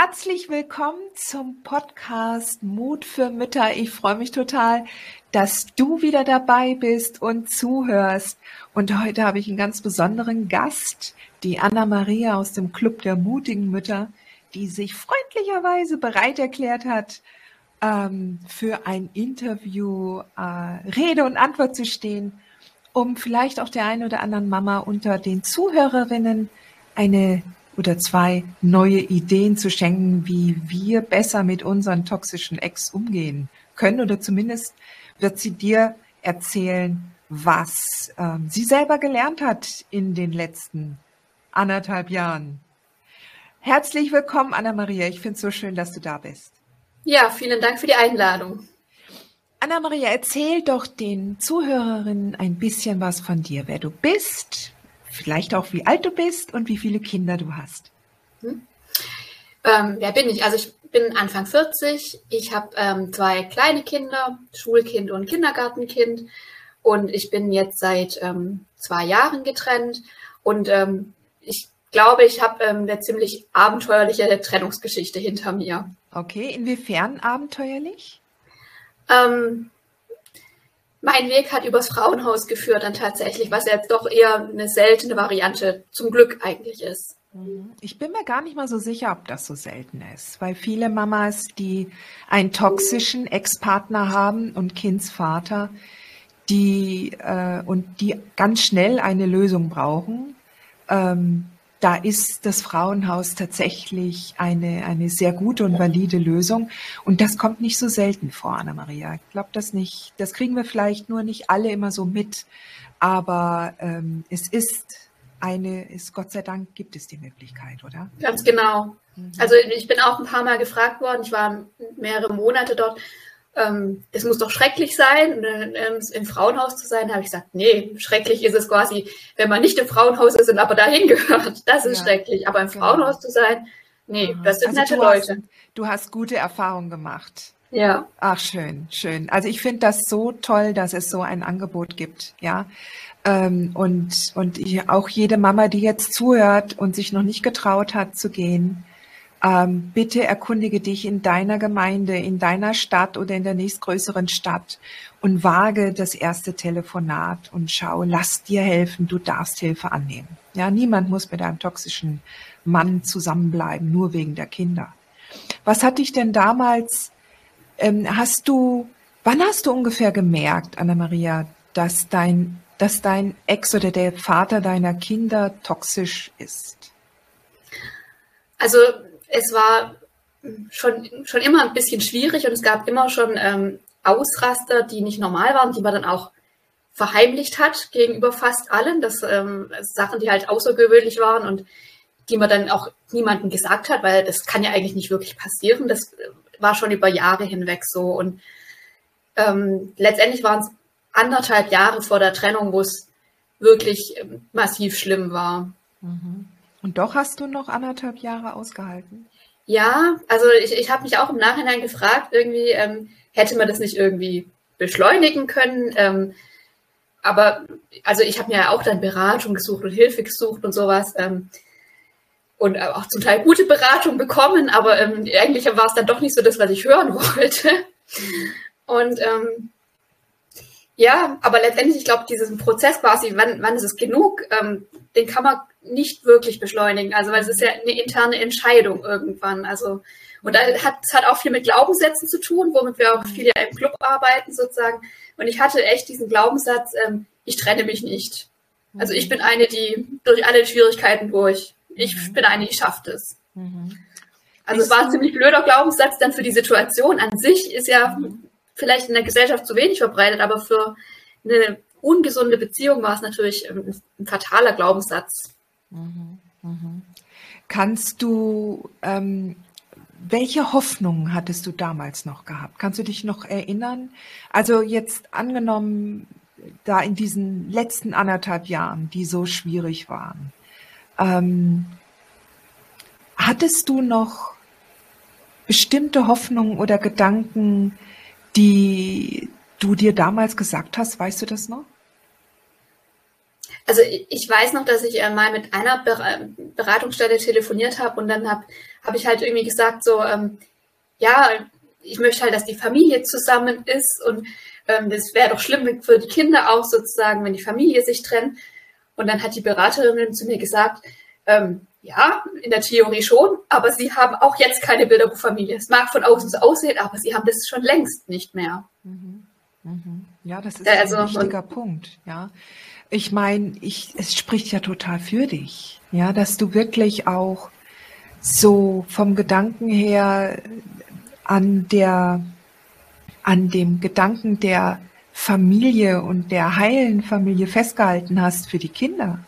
Herzlich willkommen zum Podcast Mut für Mütter. Ich freue mich total, dass du wieder dabei bist und zuhörst. Und heute habe ich einen ganz besonderen Gast, die Anna Maria aus dem Club der mutigen Mütter, die sich freundlicherweise bereit erklärt hat, ähm, für ein Interview äh, Rede und Antwort zu stehen, um vielleicht auch der einen oder anderen Mama unter den Zuhörerinnen eine oder zwei neue Ideen zu schenken, wie wir besser mit unseren toxischen Ex umgehen können. Oder zumindest wird sie dir erzählen, was ähm, sie selber gelernt hat in den letzten anderthalb Jahren. Herzlich willkommen, Anna-Maria. Ich finde es so schön, dass du da bist. Ja, vielen Dank für die Einladung. Anna-Maria, erzähl doch den Zuhörerinnen ein bisschen was von dir, wer du bist, vielleicht auch wie alt du bist und wie viele Kinder du hast. Hm. Ähm, wer bin ich? Also ich bin Anfang 40. Ich habe ähm, zwei kleine Kinder, Schulkind und Kindergartenkind. Und ich bin jetzt seit ähm, zwei Jahren getrennt. Und ähm, ich glaube, ich habe ähm, eine ziemlich abenteuerliche Trennungsgeschichte hinter mir. Okay, inwiefern abenteuerlich? Ähm, mein Weg hat übers Frauenhaus geführt dann tatsächlich, was jetzt doch eher eine seltene Variante zum Glück eigentlich ist. Mhm. Ich bin mir gar nicht mal so sicher, ob das so selten ist, weil viele Mamas, die einen toxischen Ex-Partner haben und Kindsvater, die äh, und die ganz schnell eine Lösung brauchen, ähm, da ist das Frauenhaus tatsächlich eine, eine sehr gute und valide Lösung. Und das kommt nicht so selten vor, Anna-Maria. Ich glaube das nicht. Das kriegen wir vielleicht nur nicht alle immer so mit. Aber ähm, es ist eine, ist Gott sei Dank gibt es die Möglichkeit, oder? Ganz genau. Mhm. Also ich bin auch ein paar Mal gefragt worden. Ich war mehrere Monate dort ähm, es muss doch schrecklich sein, ähm, im Frauenhaus zu sein. Da habe ich gesagt, nee, schrecklich ist es quasi, wenn man nicht im Frauenhaus ist und aber dahin gehört. Das ist ja, schrecklich. Aber im genau. Frauenhaus zu sein, nee, das sind also nette du Leute. Hast, du hast gute Erfahrungen gemacht. Ja. Ach, schön, schön. Also ich finde das so toll, dass es so ein Angebot gibt, ja. Ähm, und und ich, auch jede Mama, die jetzt zuhört und sich noch nicht getraut hat zu gehen, ähm, bitte erkundige dich in deiner Gemeinde, in deiner Stadt oder in der nächstgrößeren Stadt und wage das erste Telefonat und schau, lass dir helfen, du darfst Hilfe annehmen. Ja, niemand muss mit einem toxischen Mann zusammenbleiben, nur wegen der Kinder. Was hat dich denn damals, ähm, hast du, wann hast du ungefähr gemerkt, Anna-Maria, dass dein, dass dein Ex oder der Vater deiner Kinder toxisch ist? Also es war schon, schon immer ein bisschen schwierig und es gab immer schon ähm, Ausraster, die nicht normal waren, die man dann auch verheimlicht hat gegenüber fast allen. Das ähm, Sachen, die halt außergewöhnlich waren und die man dann auch niemandem gesagt hat, weil das kann ja eigentlich nicht wirklich passieren. Das war schon über Jahre hinweg so. Und ähm, letztendlich waren es anderthalb Jahre vor der Trennung, wo es wirklich ähm, massiv schlimm war. Mhm. Und doch hast du noch anderthalb Jahre ausgehalten? Ja, also ich, ich habe mich auch im Nachhinein gefragt, irgendwie ähm, hätte man das nicht irgendwie beschleunigen können. Ähm, aber also ich habe mir ja auch dann Beratung gesucht und Hilfe gesucht und sowas. Ähm, und auch zum Teil gute Beratung bekommen, aber ähm, eigentlich war es dann doch nicht so das, was ich hören wollte. Und ähm, ja, aber letztendlich, ich glaube, diesen Prozess quasi, wann, wann ist es genug, ähm, den kann man nicht wirklich beschleunigen. Also, weil es ist ja eine interne Entscheidung irgendwann. Also, und da hat es hat auch viel mit Glaubenssätzen zu tun, womit wir auch viel ja im Club arbeiten sozusagen. Und ich hatte echt diesen Glaubenssatz, ähm, ich trenne mich nicht. Also ich bin eine, die durch alle Schwierigkeiten durch. Ich mhm. bin eine, die schafft es. Mhm. Also es war ein ziemlich blöder Glaubenssatz dann für die Situation an sich, ist ja vielleicht in der Gesellschaft zu wenig verbreitet, aber für eine ungesunde Beziehung war es natürlich ein fataler Glaubenssatz. Mhm. Kannst du, ähm, welche Hoffnungen hattest du damals noch gehabt? Kannst du dich noch erinnern? Also jetzt angenommen, da in diesen letzten anderthalb Jahren, die so schwierig waren, ähm, hattest du noch bestimmte Hoffnungen oder Gedanken, die du dir damals gesagt hast? Weißt du das noch? Also ich weiß noch, dass ich äh, mal mit einer Beratungsstelle telefoniert habe und dann habe hab ich halt irgendwie gesagt, so, ähm, ja, ich möchte halt, dass die Familie zusammen ist und ähm, das wäre doch schlimm für die Kinder auch sozusagen, wenn die Familie sich trennt. Und dann hat die Beraterin zu mir gesagt, ähm, ja, in der Theorie schon, aber sie haben auch jetzt keine Bilderbuchfamilie. Es mag von außen so aussehen, aber sie haben das schon längst nicht mehr. Mhm. Mhm. Ja, das ist also, ein wichtiger Punkt. Ja, ich meine, ich, es spricht ja total für dich. Ja, dass du wirklich auch so vom Gedanken her an der, an dem Gedanken der Familie und der heilen Familie festgehalten hast für die Kinder.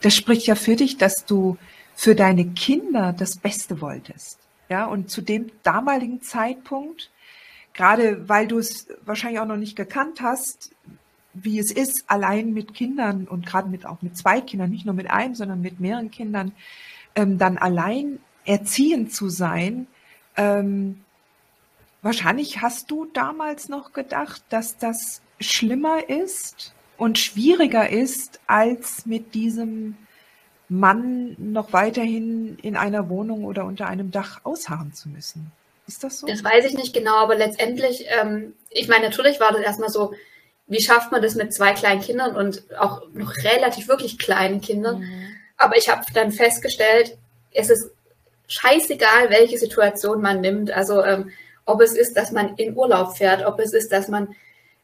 Das spricht ja für dich, dass du für deine Kinder das Beste wolltest. Ja, und zu dem damaligen Zeitpunkt, gerade weil du es wahrscheinlich auch noch nicht gekannt hast, wie es ist, allein mit Kindern und gerade mit auch mit zwei Kindern, nicht nur mit einem, sondern mit mehreren Kindern, ähm, dann allein erziehend zu sein. Ähm, wahrscheinlich hast du damals noch gedacht, dass das schlimmer ist und schwieriger ist, als mit diesem Mann noch weiterhin in einer Wohnung oder unter einem Dach ausharren zu müssen. Ist das so? Das weiß ich nicht genau, aber letztendlich, ähm, ich meine, natürlich war das erstmal so, wie schafft man das mit zwei kleinen Kindern und auch noch relativ wirklich kleinen Kindern. Mhm. Aber ich habe dann festgestellt, es ist scheißegal, welche Situation man nimmt. Also ähm, ob es ist, dass man in Urlaub fährt, ob es ist, dass man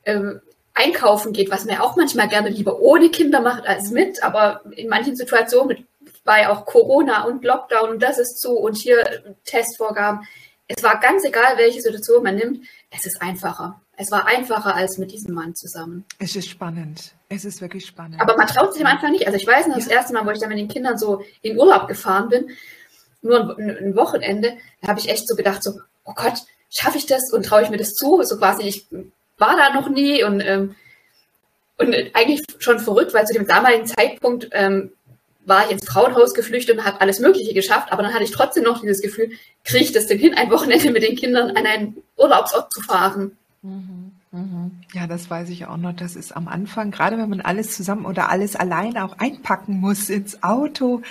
ähm, einkaufen geht, was man ja auch manchmal gerne lieber ohne Kinder macht als mit, aber in manchen Situationen mit bei auch Corona und Lockdown und das ist zu und hier Testvorgaben. Es war ganz egal, welche Situation man nimmt, es ist einfacher. Es war einfacher als mit diesem Mann zusammen. Es ist spannend. Es ist wirklich spannend. Aber man traut sich am Anfang nicht. Also ich weiß noch, das erste Mal, wo ich dann mit den Kindern so in Urlaub gefahren bin, nur ein, ein Wochenende, da habe ich echt so gedacht, so, oh Gott, schaffe ich das und traue ich mir das zu? So quasi, ich war da noch nie und, ähm, und eigentlich schon verrückt, weil zu dem damaligen Zeitpunkt ähm, war ich ins Frauenhaus geflüchtet und habe alles Mögliche geschafft, aber dann hatte ich trotzdem noch dieses Gefühl, kriege ich das denn hin, ein Wochenende mit den Kindern an einen Urlaubsort zu fahren? Mhm, mhm. Ja, das weiß ich auch noch. Das ist am Anfang, gerade wenn man alles zusammen oder alles alleine auch einpacken muss ins Auto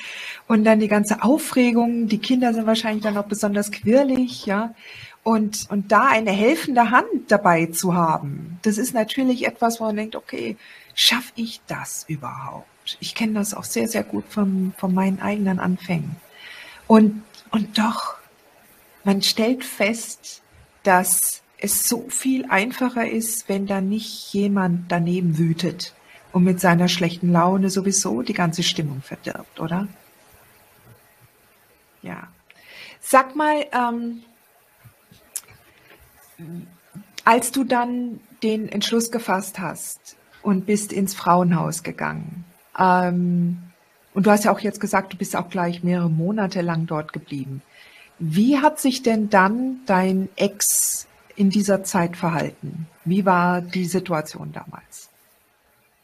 und dann die ganze Aufregung. Die Kinder sind wahrscheinlich dann auch besonders quirlig, ja. Und, und da eine helfende Hand dabei zu haben, das ist natürlich etwas, wo man denkt, okay, schaffe ich das überhaupt? Ich kenne das auch sehr, sehr gut von, von meinen eigenen Anfängen. Und, und doch, man stellt fest, dass es so viel einfacher ist, wenn da nicht jemand daneben wütet und mit seiner schlechten Laune sowieso die ganze Stimmung verdirbt, oder? Ja. Sag mal, ähm, als du dann den Entschluss gefasst hast und bist ins Frauenhaus gegangen, ähm, und du hast ja auch jetzt gesagt, du bist auch gleich mehrere Monate lang dort geblieben. Wie hat sich denn dann dein Ex in dieser Zeit verhalten? Wie war die Situation damals?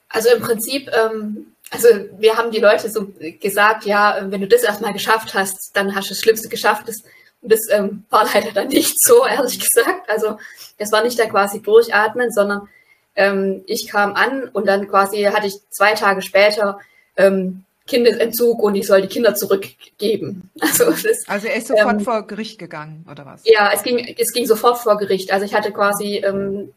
Also im Prinzip, ähm, also wir haben die Leute so gesagt, ja, wenn du das erstmal geschafft hast, dann hast du das Schlimmste geschafft. Das das ähm, war leider dann nicht so, ehrlich gesagt. Also es war nicht da quasi durchatmen, sondern ähm, ich kam an und dann quasi hatte ich zwei Tage später ähm, Kindesentzug und ich soll die Kinder zurückgeben. Also, das, also er ist sofort ähm, vor Gericht gegangen, oder was? Ja, es ging, es ging sofort vor Gericht. Also ich hatte quasi ähm,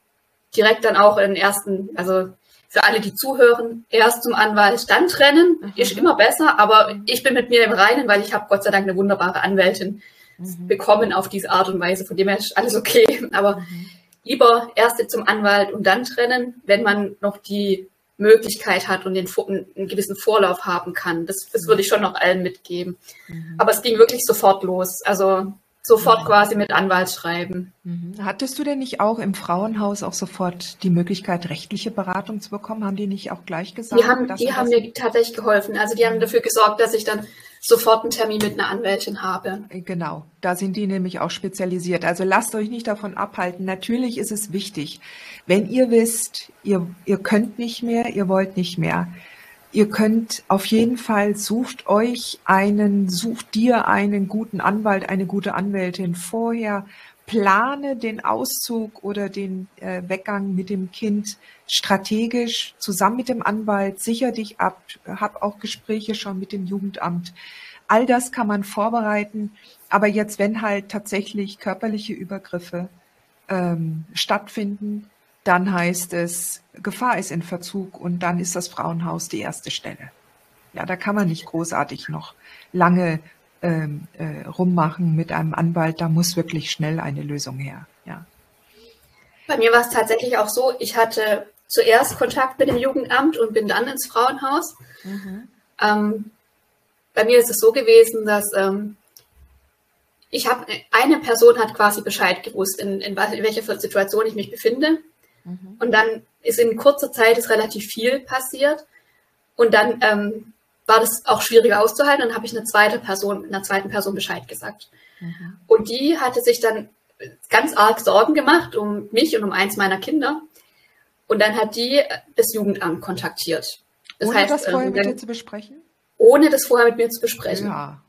direkt dann auch den ersten, also für alle, die zuhören, erst zum Anwalt, dann trennen. Mhm. Ist immer besser, aber ich bin mit mir im Reinen, weil ich habe Gott sei Dank eine wunderbare Anwältin mhm. bekommen auf diese Art und Weise. Von dem her ist alles okay. Aber mhm. Lieber erst zum Anwalt und dann trennen, wenn man noch die Möglichkeit hat und den, einen gewissen Vorlauf haben kann. Das, das würde ich schon noch allen mitgeben. Mhm. Aber es ging wirklich sofort los. Also sofort quasi mit Anwalt schreiben. Mhm. Hattest du denn nicht auch im Frauenhaus auch sofort die Möglichkeit, rechtliche Beratung zu bekommen? Haben die nicht auch gleich gesagt? Die haben, die haben mir tatsächlich geholfen. Also die haben dafür gesorgt, dass ich dann sofort einen Termin mit einer Anwältin habe. Äh, genau, da sind die nämlich auch spezialisiert. Also lasst euch nicht davon abhalten. Natürlich ist es wichtig, wenn ihr wisst, ihr, ihr könnt nicht mehr, ihr wollt nicht mehr, Ihr könnt auf jeden Fall sucht euch einen, sucht dir einen guten Anwalt, eine gute Anwältin vorher. Plane den Auszug oder den äh, Weggang mit dem Kind strategisch zusammen mit dem Anwalt. Sicher dich ab. Hab auch Gespräche schon mit dem Jugendamt. All das kann man vorbereiten. Aber jetzt, wenn halt tatsächlich körperliche Übergriffe ähm, stattfinden, dann heißt es, Gefahr ist in Verzug und dann ist das Frauenhaus die erste Stelle. Ja, da kann man nicht großartig noch lange ähm, äh, rummachen mit einem Anwalt. Da muss wirklich schnell eine Lösung her. Ja. Bei mir war es tatsächlich auch so, ich hatte zuerst Kontakt mit dem Jugendamt und bin dann ins Frauenhaus. Mhm. Ähm, bei mir ist es so gewesen, dass ähm, ich habe eine Person hat quasi Bescheid gewusst, in, in, in welcher Situation ich mich befinde. Mhm. Und dann ist in kurzer Zeit ist relativ viel passiert. Und dann ähm, war das auch schwieriger auszuhalten. Dann habe ich eine zweite Person, einer zweiten Person Bescheid gesagt. Mhm. Und die hatte sich dann ganz arg Sorgen gemacht um mich und um eins meiner Kinder. Und dann hat die das Jugendamt kontaktiert. Das ohne heißt, das vorher ähm, mit dir zu besprechen? Ohne das vorher mit mir zu besprechen. Ja.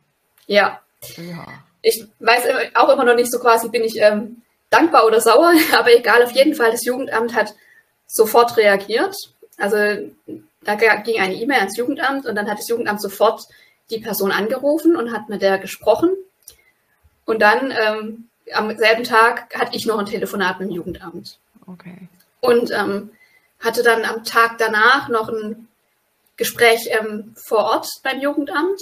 Ja. ja. Ich weiß auch immer noch nicht so quasi, bin ich ähm, dankbar oder sauer, aber egal, auf jeden Fall, das Jugendamt hat sofort reagiert. Also da ging eine E-Mail ans Jugendamt und dann hat das Jugendamt sofort die Person angerufen und hat mit der gesprochen. Und dann ähm, am selben Tag hatte ich noch ein Telefonat mit dem Jugendamt. Okay. Und ähm, hatte dann am Tag danach noch ein Gespräch ähm, vor Ort beim Jugendamt.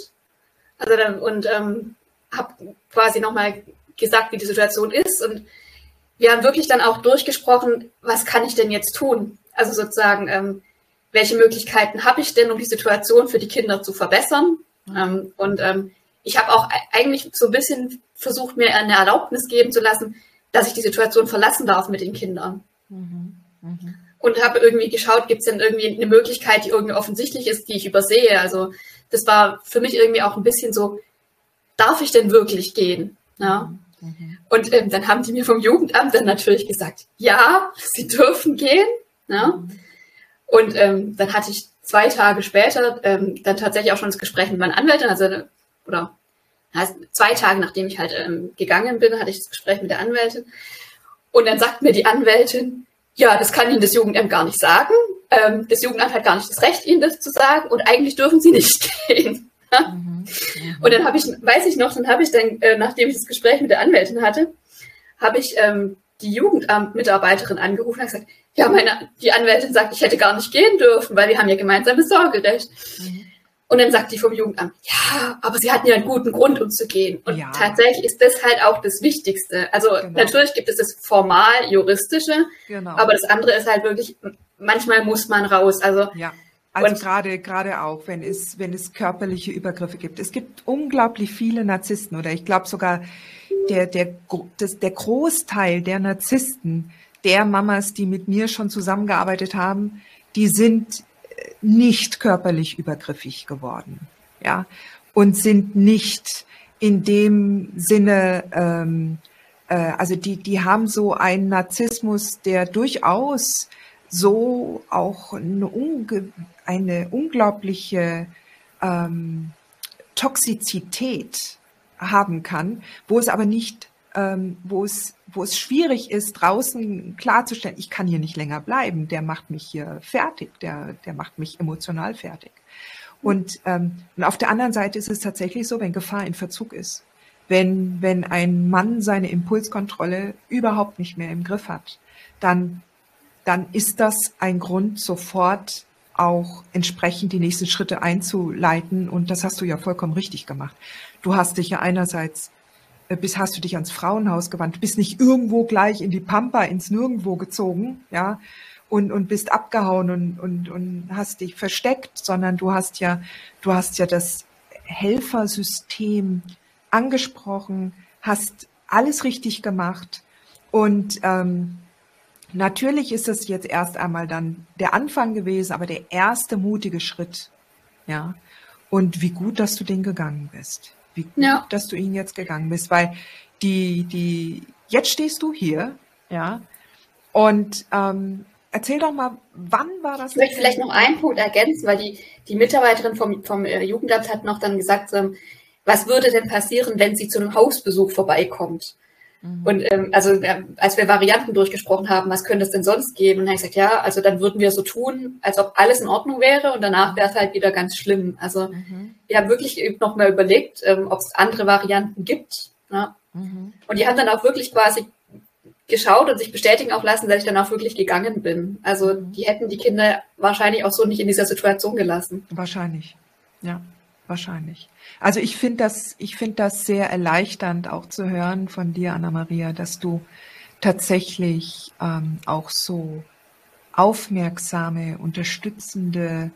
Also dann, und ähm, habe quasi nochmal gesagt, wie die Situation ist und wir haben wirklich dann auch durchgesprochen, was kann ich denn jetzt tun? Also sozusagen, ähm, welche Möglichkeiten habe ich denn, um die Situation für die Kinder zu verbessern? Mhm. Ähm, und ähm, ich habe auch eigentlich so ein bisschen versucht, mir eine Erlaubnis geben zu lassen, dass ich die Situation verlassen darf mit den Kindern. Mhm. Mhm. Und habe irgendwie geschaut, gibt es denn irgendwie eine Möglichkeit, die irgendwie offensichtlich ist, die ich übersehe. Also das war für mich irgendwie auch ein bisschen so, darf ich denn wirklich gehen? Ja? Und ähm, dann haben die mir vom Jugendamt dann natürlich gesagt, ja, sie dürfen gehen. Mhm. Und ähm, dann hatte ich zwei Tage später ähm, dann tatsächlich auch schon das Gespräch mit meinen Anwälten, also oder heißt, zwei Tage nachdem ich halt ähm, gegangen bin, hatte ich das Gespräch mit der Anwältin. Und dann sagt mir die Anwältin, ja, das kann Ihnen das Jugendamt gar nicht sagen. Ähm, das Jugendamt hat gar nicht das Recht, Ihnen das zu sagen und eigentlich dürfen Sie nicht gehen. Mhm. Und dann habe ich, weiß ich noch, dann habe ich dann, äh, nachdem ich das Gespräch mit der Anwältin hatte, habe ich ähm, die Jugendamt-Mitarbeiterin angerufen und gesagt, ja, meine, die Anwältin sagt, ich hätte gar nicht gehen dürfen, weil wir haben ja gemeinsames Sorgerecht. Mhm. Und dann sagt die vom Jugendamt, ja, aber sie hatten ja einen guten Grund, um zu gehen. Und ja. tatsächlich ist das halt auch das Wichtigste. Also genau. natürlich gibt es das formal juristische, genau. aber das andere ist halt wirklich, manchmal muss man raus. Also ja. Also gerade gerade auch, wenn es wenn es körperliche Übergriffe gibt. Es gibt unglaublich viele Narzissten oder ich glaube sogar der der das, der Großteil der Narzissten, der Mamas, die mit mir schon zusammengearbeitet haben, die sind äh, nicht körperlich übergriffig geworden, ja, und sind nicht in dem Sinne ähm, äh, also die, die haben so einen Narzissmus, der durchaus so auch eine, unge eine unglaubliche ähm, Toxizität haben kann, wo es aber nicht, ähm, wo es, wo es schwierig ist, draußen klarzustellen, ich kann hier nicht länger bleiben, der macht mich hier fertig, der, der macht mich emotional fertig. Und, ähm, und auf der anderen Seite ist es tatsächlich so, wenn Gefahr in Verzug ist, wenn, wenn ein Mann seine Impulskontrolle überhaupt nicht mehr im Griff hat, dann, dann ist das ein Grund, sofort auch entsprechend die nächsten Schritte einzuleiten. Und das hast du ja vollkommen richtig gemacht. Du hast dich ja einerseits, äh, bis hast du dich ans Frauenhaus gewandt, bist nicht irgendwo gleich in die Pampa, ins Nirgendwo gezogen, ja, und, und bist abgehauen und, und, und hast dich versteckt, sondern du hast ja, du hast ja das Helfersystem angesprochen, hast alles richtig gemacht. Und ähm, natürlich ist es jetzt erst einmal dann der Anfang gewesen, aber der erste mutige Schritt. Ja. Und wie gut, dass du den gegangen bist. Wie gut, ja. dass du ihn jetzt gegangen bist, weil die, die, jetzt stehst du hier, ja. Und ähm, erzähl doch mal, wann war das? Ich möchte vielleicht noch einen Punkt ergänzen, weil die, die Mitarbeiterin vom, vom äh, Jugendamt hat noch dann gesagt, ähm, was würde denn passieren, wenn sie zu einem Hausbesuch vorbeikommt? Mhm. Und ähm, also äh, als wir Varianten durchgesprochen haben, was könnte es denn sonst geben? Und dann habe ich gesagt, ja, also dann würden wir so tun, als ob alles in Ordnung wäre und danach wäre es halt wieder ganz schlimm. Also mhm. wir haben wirklich noch mal überlegt, ähm, ob es andere Varianten gibt. Ja. Mhm. Und die haben dann auch wirklich quasi geschaut und sich bestätigen auch lassen, dass ich dann auch wirklich gegangen bin. Also mhm. die hätten die Kinder wahrscheinlich auch so nicht in dieser Situation gelassen. Wahrscheinlich, ja, wahrscheinlich. Also ich finde das, ich finde das sehr erleichternd auch zu hören von dir, Anna-Maria, dass du tatsächlich ähm, auch so aufmerksame, unterstützende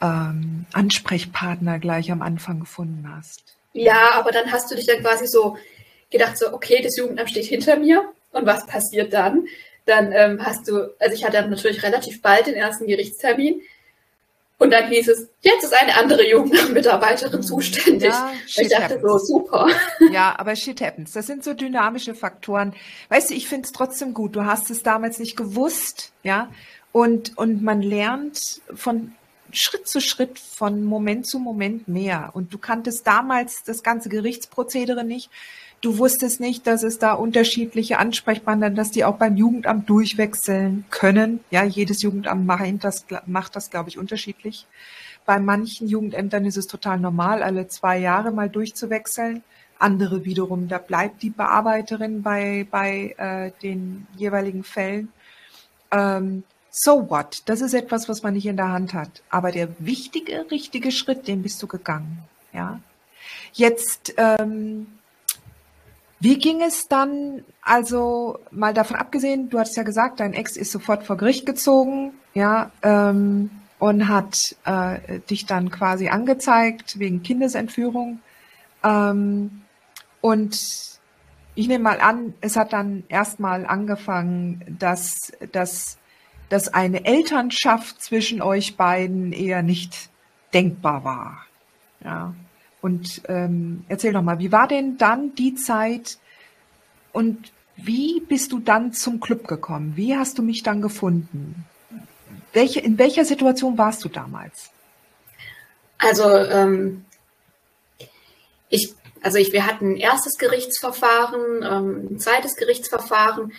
ähm, Ansprechpartner gleich am Anfang gefunden hast. Ja, aber dann hast du dich dann quasi so gedacht, so, okay, das Jugendamt steht hinter mir und was passiert dann? Dann ähm, hast du, also ich hatte natürlich relativ bald den ersten Gerichtstermin und dann hieß es, jetzt ist eine andere Jugendmitarbeiterin mhm. zuständig. Ja, ich dachte happens. so, super. Ja, aber shit happens. Das sind so dynamische Faktoren. Weißt du, ich finde es trotzdem gut. Du hast es damals nicht gewusst, ja. Und, und man lernt von Schritt zu Schritt, von Moment zu Moment mehr. Und du kanntest damals das ganze Gerichtsprozedere nicht. Du wusstest nicht, dass es da unterschiedliche Ansprechpartner, dass die auch beim Jugendamt durchwechseln können. Ja, jedes Jugendamt macht das, macht das, glaube ich, unterschiedlich. Bei manchen Jugendämtern ist es total normal, alle zwei Jahre mal durchzuwechseln. Andere wiederum, da bleibt die Bearbeiterin bei, bei äh, den jeweiligen Fällen. Ähm, so what? Das ist etwas, was man nicht in der Hand hat. Aber der wichtige, richtige Schritt, den bist du gegangen. Ja. Jetzt ähm, wie ging es dann, also mal davon abgesehen, du hattest ja gesagt, dein Ex ist sofort vor Gericht gezogen, ja, ähm, und hat äh, dich dann quasi angezeigt wegen Kindesentführung. Ähm, und ich nehme mal an, es hat dann erstmal angefangen, dass, dass, dass eine Elternschaft zwischen euch beiden eher nicht denkbar war. Ja. Und ähm, erzähl doch mal, wie war denn dann die Zeit und wie bist du dann zum Club gekommen? Wie hast du mich dann gefunden? Welche, in welcher Situation warst du damals? Also ähm, ich, also ich, wir hatten ein erstes Gerichtsverfahren, ähm, ein zweites Gerichtsverfahren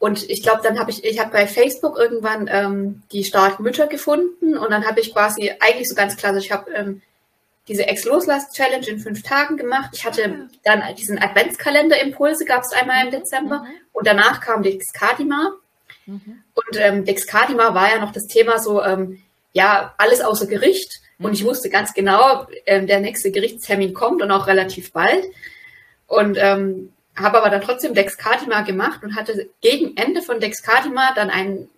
und ich glaube, dann habe ich, ich habe bei Facebook irgendwann ähm, die starken Mütter gefunden und dann habe ich quasi eigentlich so ganz klassisch, ich habe ähm, diese Ex-Loslass-Challenge in fünf Tagen gemacht. Ich hatte ah. dann diesen Adventskalender-Impulse, gab es einmal im mhm. Dezember. Mhm. Und danach kam Dexcadima. Mhm. Und ähm, Dexcadima war ja noch das Thema so, ähm, ja, alles außer Gericht. Mhm. Und ich mhm. wusste ganz genau, ähm, der nächste Gerichtstermin kommt und auch relativ bald. Und ähm, habe aber dann trotzdem Dexcadima gemacht und hatte gegen Ende von Dexcadima dann einen,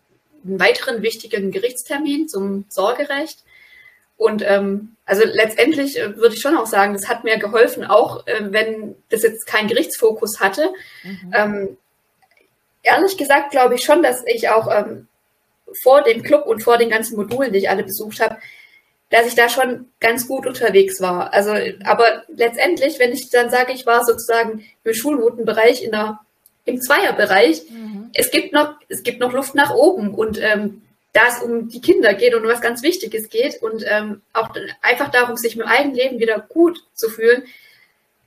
einen weiteren wichtigen Gerichtstermin zum Sorgerecht. Und ähm, also letztendlich äh, würde ich schon auch sagen, das hat mir geholfen, auch äh, wenn das jetzt keinen Gerichtsfokus hatte. Mhm. Ähm, ehrlich gesagt glaube ich schon, dass ich auch ähm, vor dem Club und vor den ganzen Modulen, die ich alle besucht habe, dass ich da schon ganz gut unterwegs war. Also, aber letztendlich, wenn ich dann sage, ich war sozusagen im Schulnotenbereich in der, im Zweierbereich, mhm. es gibt noch, es gibt noch Luft nach oben und ähm, da es um die Kinder geht und um was ganz Wichtiges geht und ähm, auch einfach darum, sich mit dem eigenen Leben wieder gut zu fühlen,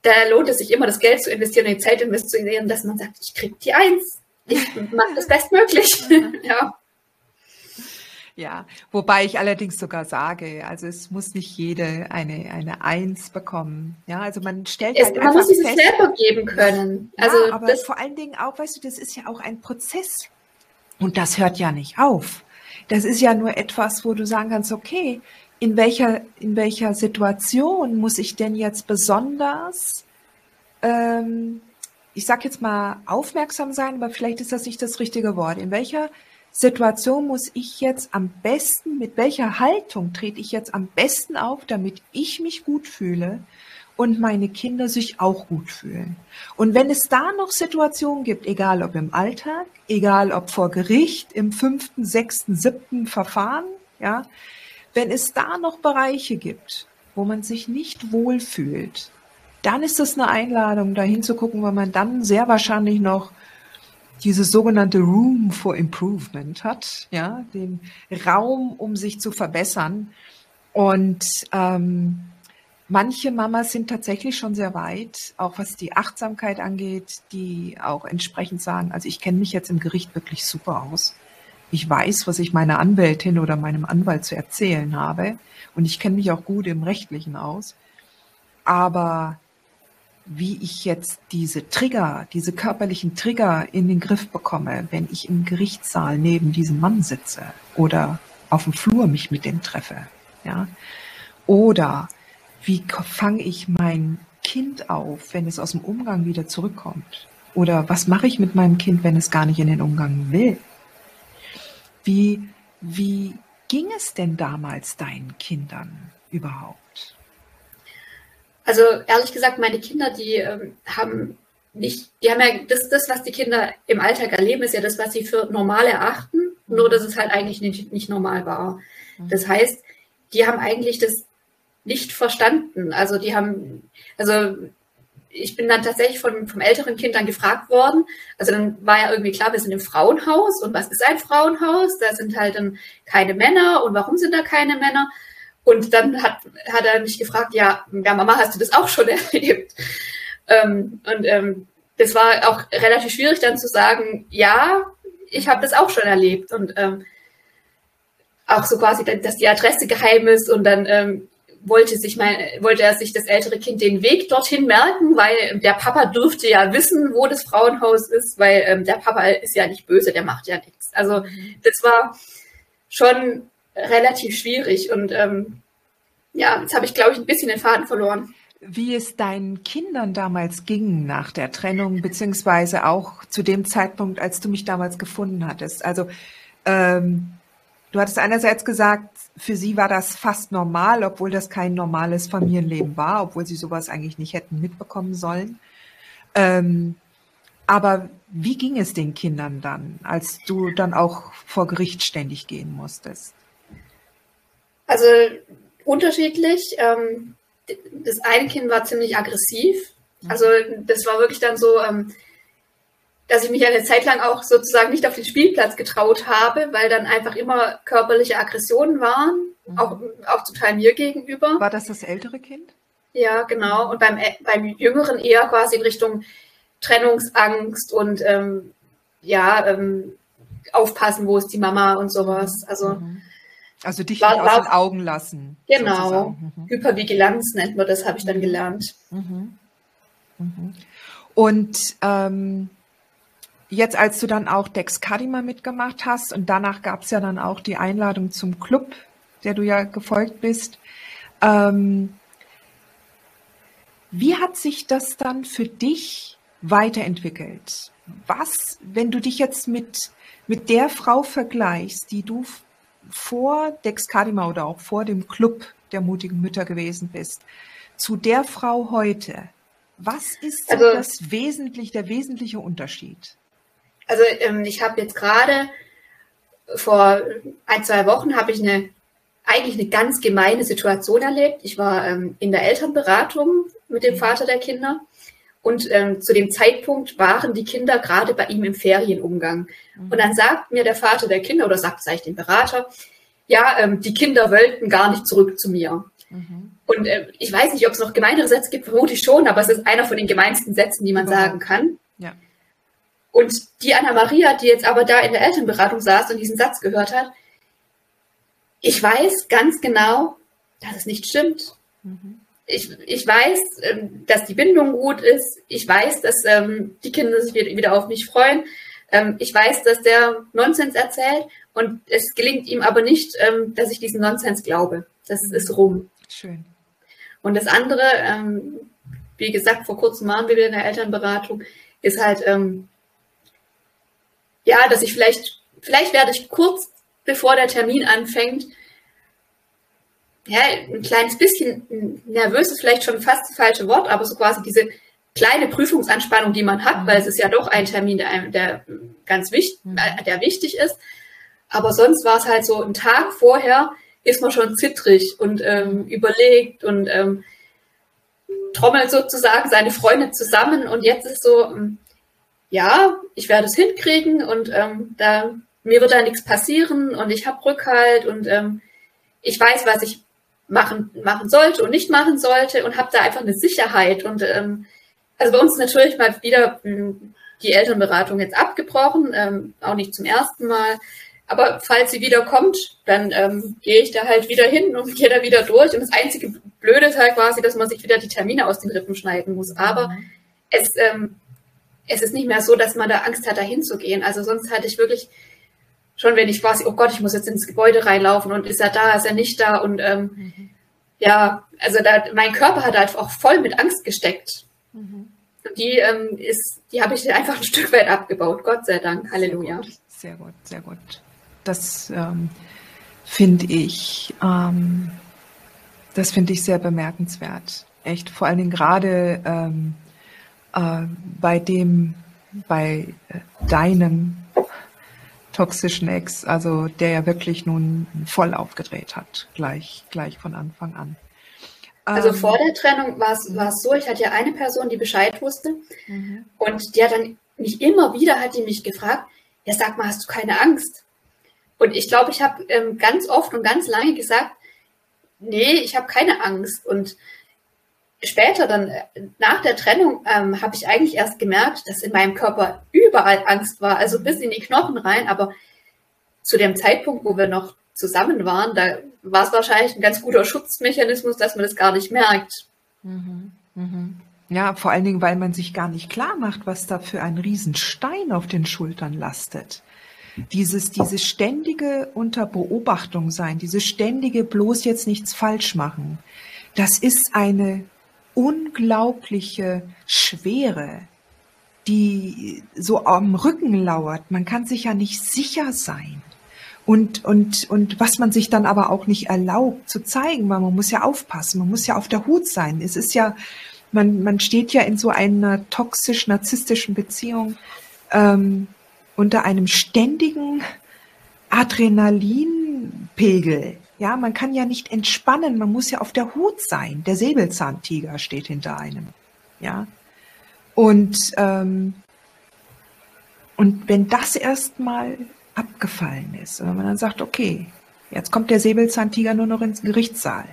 da lohnt es sich immer, das Geld zu investieren und die Zeit investieren, dass man sagt, ich kriege die Eins. Ich mache das bestmöglich. ja. Ja, wobei ich allerdings sogar sage, also es muss nicht jede eine, eine Eins bekommen. Ja, also man stellt es, halt man muss es sich selber geben können. Also ja, aber vor allen Dingen auch, weißt du, das ist ja auch ein Prozess. Und das hört ja nicht auf. Das ist ja nur etwas, wo du sagen kannst, okay, in welcher, in welcher Situation muss ich denn jetzt besonders, ähm, ich sag jetzt mal, aufmerksam sein, aber vielleicht ist das nicht das richtige Wort. In welcher Situation muss ich jetzt am besten, mit welcher Haltung trete ich jetzt am besten auf, damit ich mich gut fühle und meine Kinder sich auch gut fühlen. Und wenn es da noch Situationen gibt, egal ob im Alltag, egal ob vor Gericht, im fünften, sechsten, siebten Verfahren, ja, wenn es da noch Bereiche gibt, wo man sich nicht wohlfühlt, dann ist das eine Einladung, da hinzugucken, weil man dann sehr wahrscheinlich noch dieses sogenannte Room for Improvement hat, ja, den Raum, um sich zu verbessern. Und ähm, manche Mamas sind tatsächlich schon sehr weit, auch was die Achtsamkeit angeht, die auch entsprechend sagen, also ich kenne mich jetzt im Gericht wirklich super aus. Ich weiß, was ich meiner Anwältin oder meinem Anwalt zu erzählen habe. Und ich kenne mich auch gut im Rechtlichen aus. Aber wie ich jetzt diese Trigger, diese körperlichen Trigger in den Griff bekomme, wenn ich im Gerichtssaal neben diesem Mann sitze oder auf dem Flur mich mit dem treffe, ja, oder wie fange ich mein Kind auf, wenn es aus dem Umgang wieder zurückkommt? Oder was mache ich mit meinem Kind, wenn es gar nicht in den Umgang will? Wie, wie ging es denn damals deinen Kindern überhaupt? Also ehrlich gesagt, meine Kinder, die ähm, haben nicht, die haben ja das, das, was die Kinder im Alltag erleben, ist ja das, was sie für normal erachten, nur dass es halt eigentlich nicht, nicht normal war. Mhm. Das heißt, die haben eigentlich das nicht verstanden. Also die haben, also ich bin dann tatsächlich von, vom älteren Kind dann gefragt worden. Also dann war ja irgendwie klar, wir sind im Frauenhaus und was ist ein Frauenhaus? Da sind halt dann keine Männer und warum sind da keine Männer? Und dann hat, hat er mich gefragt, ja, ja, Mama, hast du das auch schon erlebt? Ähm, und ähm, das war auch relativ schwierig dann zu sagen, ja, ich habe das auch schon erlebt. Und ähm, auch so quasi, dass die Adresse geheim ist und dann ähm, wollte sich mein, wollte er sich das ältere Kind den Weg dorthin merken, weil der Papa dürfte ja wissen, wo das Frauenhaus ist, weil ähm, der Papa ist ja nicht böse, der macht ja nichts. Also das war schon relativ schwierig und ähm, ja, jetzt habe ich, glaube ich, ein bisschen den Faden verloren. Wie es deinen Kindern damals ging nach der Trennung, beziehungsweise auch zu dem Zeitpunkt, als du mich damals gefunden hattest. Also ähm, du hattest einerseits gesagt, für sie war das fast normal, obwohl das kein normales Familienleben war, obwohl sie sowas eigentlich nicht hätten mitbekommen sollen. Ähm, aber wie ging es den Kindern dann, als du dann auch vor Gericht ständig gehen musstest? Also unterschiedlich. Ähm, das eine Kind war ziemlich aggressiv. Also das war wirklich dann so, ähm, dass ich mich eine Zeit lang auch sozusagen nicht auf den Spielplatz getraut habe, weil dann einfach immer körperliche Aggressionen waren, mhm. auch, auch zum Teil mir gegenüber. War das das ältere Kind? Ja, genau. Und beim, beim Jüngeren eher quasi in Richtung Trennungsangst und ähm, ja, ähm, aufpassen, wo ist die Mama und sowas. Also, mhm. also dich war, aus den Augen lassen. Genau. Mhm. Hypervigilanz nennt man das, habe ich dann gelernt. Mhm. Mhm. Und ähm, jetzt, als du dann auch Dex Kadima mitgemacht hast und danach gab es ja dann auch die Einladung zum Club, der du ja gefolgt bist. Ähm, wie hat sich das dann für dich weiterentwickelt? Was, wenn du dich jetzt mit, mit der Frau vergleichst, die du vor Dex Kadima oder auch vor dem Club der mutigen Mütter gewesen bist, zu der Frau heute, was ist also, das wesentlich, der wesentliche Unterschied? Also ähm, ich habe jetzt gerade vor ein, zwei Wochen habe ich eine eigentlich eine ganz gemeine Situation erlebt. Ich war ähm, in der Elternberatung mit dem mhm. Vater der Kinder und ähm, zu dem Zeitpunkt waren die Kinder gerade bei ihm im Ferienumgang. Mhm. Und dann sagt mir der Vater der Kinder oder sagt es eigentlich den Berater, ja, ähm, die Kinder wollten gar nicht zurück zu mir. Mhm. Und äh, ich weiß nicht, ob es noch gemeinere Sätze gibt, vermute ich schon, aber es ist einer von den gemeinsten Sätzen, die man Überhaupt. sagen kann. Und die Anna Maria, die jetzt aber da in der Elternberatung saß und diesen Satz gehört hat, ich weiß ganz genau, dass es nicht stimmt. Mhm. Ich, ich weiß, ähm, dass die Bindung gut ist. Ich weiß, dass ähm, die Kinder sich wieder auf mich freuen. Ähm, ich weiß, dass der Nonsens erzählt und es gelingt ihm aber nicht, ähm, dass ich diesen Nonsens glaube. Das mhm. ist rum. Schön. Und das andere, ähm, wie gesagt, vor kurzem waren wir wieder in der Elternberatung, ist halt, ähm, ja, dass ich vielleicht, vielleicht werde ich kurz bevor der Termin anfängt, ja, ein kleines bisschen nervös ist vielleicht schon fast das falsche Wort, aber so quasi diese kleine Prüfungsanspannung, die man hat, mhm. weil es ist ja doch ein Termin, der, der ganz wichtig, mhm. äh, der wichtig ist. Aber sonst war es halt so, ein Tag vorher ist man schon zittrig und ähm, überlegt und ähm, trommelt sozusagen seine Freunde zusammen. Und jetzt ist so, ähm, ja, ich werde es hinkriegen und ähm, da, mir wird da nichts passieren und ich habe Rückhalt und ähm, ich weiß, was ich machen, machen sollte und nicht machen sollte und habe da einfach eine Sicherheit. Und ähm, also bei uns ist natürlich mal wieder ähm, die Elternberatung jetzt abgebrochen, ähm, auch nicht zum ersten Mal. Aber falls sie wieder kommt, dann ähm, gehe ich da halt wieder hin und gehe da wieder durch. Und das einzige Blöde ist halt quasi, dass man sich wieder die Termine aus den Rippen schneiden muss. Aber mhm. es, ähm, es ist nicht mehr so, dass man da Angst hat, da hinzugehen. Also sonst hatte ich wirklich schon, wenn ich quasi, oh Gott, ich muss jetzt ins Gebäude reinlaufen und ist er da, ist er nicht da und ähm, mhm. ja, also da, mein Körper hat halt auch voll mit Angst gesteckt. Mhm. Die ähm, ist, die habe ich einfach ein Stück weit abgebaut, Gott sei Dank, Halleluja. Sehr gut, sehr gut. Das ähm, finde ich, ähm, das finde ich sehr bemerkenswert. Echt, vor allen Dingen gerade ähm, äh, bei dem, bei äh, deinem toxischen Ex, also der ja wirklich nun voll aufgedreht hat, gleich, gleich von Anfang an. Also ähm, vor der Trennung war es so, ich hatte ja eine Person, die Bescheid wusste mhm. und die hat dann mich immer wieder, hat die mich gefragt, ja sag mal, hast du keine Angst? Und ich glaube, ich habe ähm, ganz oft und ganz lange gesagt, nee, ich habe keine Angst. Und später dann äh, nach der Trennung ähm, habe ich eigentlich erst gemerkt, dass in meinem Körper überall Angst war, also bis in die Knochen rein. Aber zu dem Zeitpunkt, wo wir noch zusammen waren, da war es wahrscheinlich ein ganz guter Schutzmechanismus, dass man das gar nicht merkt. Mhm. Mhm. Ja, vor allen Dingen, weil man sich gar nicht klar macht, was da für ein Riesenstein auf den Schultern lastet. Dieses, dieses ständige unter Beobachtung sein, dieses ständige bloß jetzt nichts falsch machen, das ist eine unglaubliche Schwere, die so am Rücken lauert. Man kann sich ja nicht sicher sein. Und, und, und was man sich dann aber auch nicht erlaubt zu zeigen, weil man muss ja aufpassen, man muss ja auf der Hut sein. Es ist ja, man, man steht ja in so einer toxisch-narzisstischen Beziehung ähm, unter einem ständigen Adrenalinpegel. Ja, man kann ja nicht entspannen, man muss ja auf der Hut sein. Der Säbelzahntiger steht hinter einem. Ja. Und, ähm, und wenn das erstmal abgefallen ist, wenn man dann sagt, okay, jetzt kommt der Säbelzahntiger nur noch ins Gerichtssaal.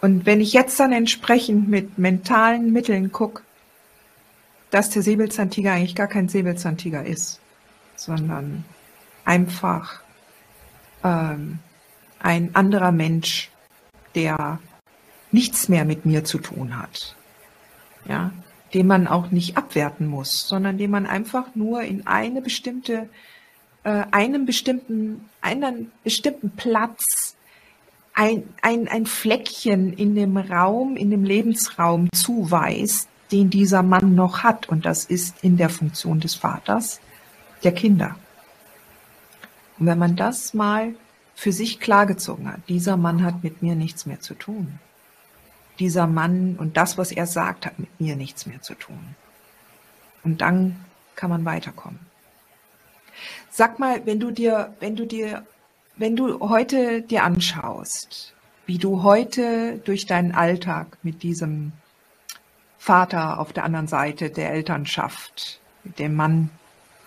Und wenn ich jetzt dann entsprechend mit mentalen Mitteln gucke, dass der Säbelzahntiger eigentlich gar kein Säbelzahntiger ist, sondern einfach ähm, ein anderer Mensch, der nichts mehr mit mir zu tun hat. Ja, den man auch nicht abwerten muss, sondern den man einfach nur in eine bestimmte, äh, einem bestimmten, einen bestimmten Platz, ein, ein, ein Fleckchen in dem Raum, in dem Lebensraum zuweist, den dieser Mann noch hat. Und das ist in der Funktion des Vaters der Kinder. Und wenn man das mal für sich klargezogen hat, dieser Mann hat mit mir nichts mehr zu tun. Dieser Mann und das, was er sagt, hat mit mir nichts mehr zu tun. Und dann kann man weiterkommen. Sag mal, wenn du dir, wenn du dir, wenn du heute dir anschaust, wie du heute durch deinen Alltag mit diesem Vater auf der anderen Seite der Elternschaft, mit dem Mann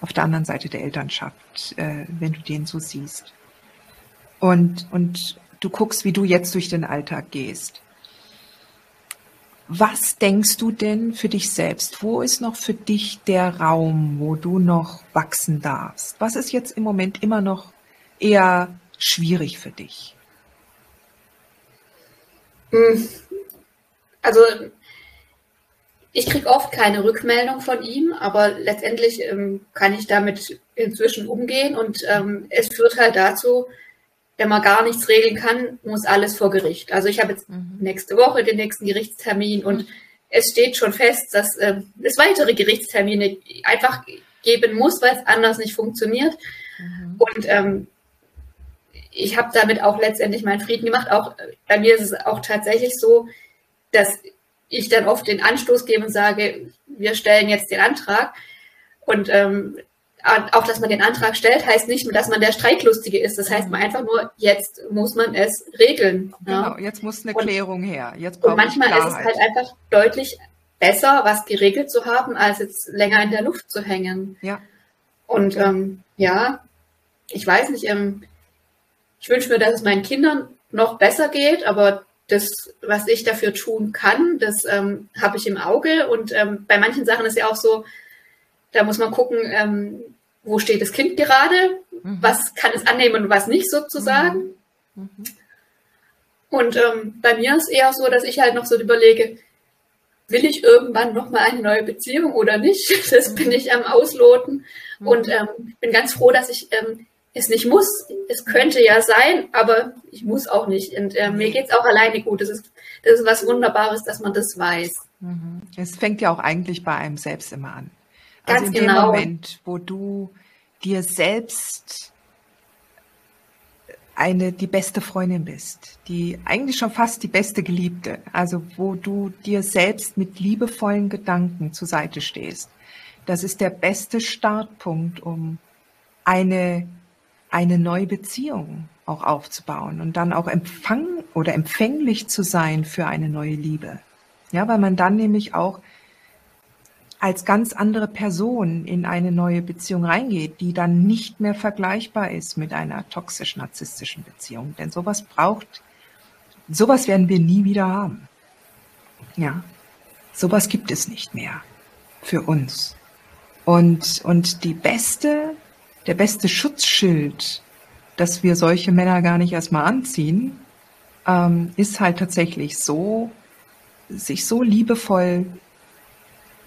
auf der anderen Seite der Elternschaft, äh, wenn du den so siehst, und, und du guckst, wie du jetzt durch den Alltag gehst. Was denkst du denn für dich selbst? Wo ist noch für dich der Raum, wo du noch wachsen darfst? Was ist jetzt im Moment immer noch eher schwierig für dich? Hm. Also ich kriege oft keine Rückmeldung von ihm, aber letztendlich ähm, kann ich damit inzwischen umgehen und ähm, es führt halt dazu, wenn man gar nichts regeln kann, muss alles vor Gericht. Also ich habe jetzt mhm. nächste Woche den nächsten Gerichtstermin und mhm. es steht schon fest, dass äh, es weitere Gerichtstermine einfach geben muss, weil es anders nicht funktioniert. Mhm. Und ähm, ich habe damit auch letztendlich meinen Frieden gemacht. Auch bei mir ist es auch tatsächlich so, dass ich dann oft den Anstoß gebe und sage, wir stellen jetzt den Antrag. Und ähm, auch, dass man den Antrag stellt, heißt nicht, dass man der Streitlustige ist. Das heißt man einfach nur, jetzt muss man es regeln. Genau, ja. jetzt muss eine und, Klärung her. Jetzt und manchmal ist es halt einfach deutlich besser, was geregelt zu haben, als jetzt länger in der Luft zu hängen. Ja. Und ähm, ja, ich weiß nicht, ähm, ich wünsche mir, dass es meinen Kindern noch besser geht, aber das, was ich dafür tun kann, das ähm, habe ich im Auge. Und ähm, bei manchen Sachen ist ja auch so, da muss man gucken, ähm, wo steht das Kind gerade, mhm. was kann es annehmen und was nicht sozusagen. Mhm. Mhm. Und ähm, bei mir ist eher so, dass ich halt noch so überlege, will ich irgendwann nochmal eine neue Beziehung oder nicht? Das bin mhm. ich am Ausloten. Mhm. Und ähm, bin ganz froh, dass ich ähm, es nicht muss. Es könnte ja sein, aber ich muss auch nicht. Und äh, mir geht es auch alleine gut. Das ist, das ist was Wunderbares, dass man das weiß. Mhm. Es fängt ja auch eigentlich bei einem selbst immer an. Also Ganz in genau. dem Moment, wo du dir selbst eine die beste Freundin bist, die eigentlich schon fast die beste Geliebte, also wo du dir selbst mit liebevollen Gedanken zur Seite stehst. Das ist der beste Startpunkt, um eine eine neue Beziehung auch aufzubauen und dann auch empfang oder empfänglich zu sein für eine neue Liebe. Ja, weil man dann nämlich auch als ganz andere Person in eine neue Beziehung reingeht, die dann nicht mehr vergleichbar ist mit einer toxisch-narzisstischen Beziehung. Denn sowas braucht, sowas werden wir nie wieder haben. Ja, sowas gibt es nicht mehr für uns. Und, und die beste der beste Schutzschild, dass wir solche Männer gar nicht erstmal anziehen, ähm, ist halt tatsächlich so, sich so liebevoll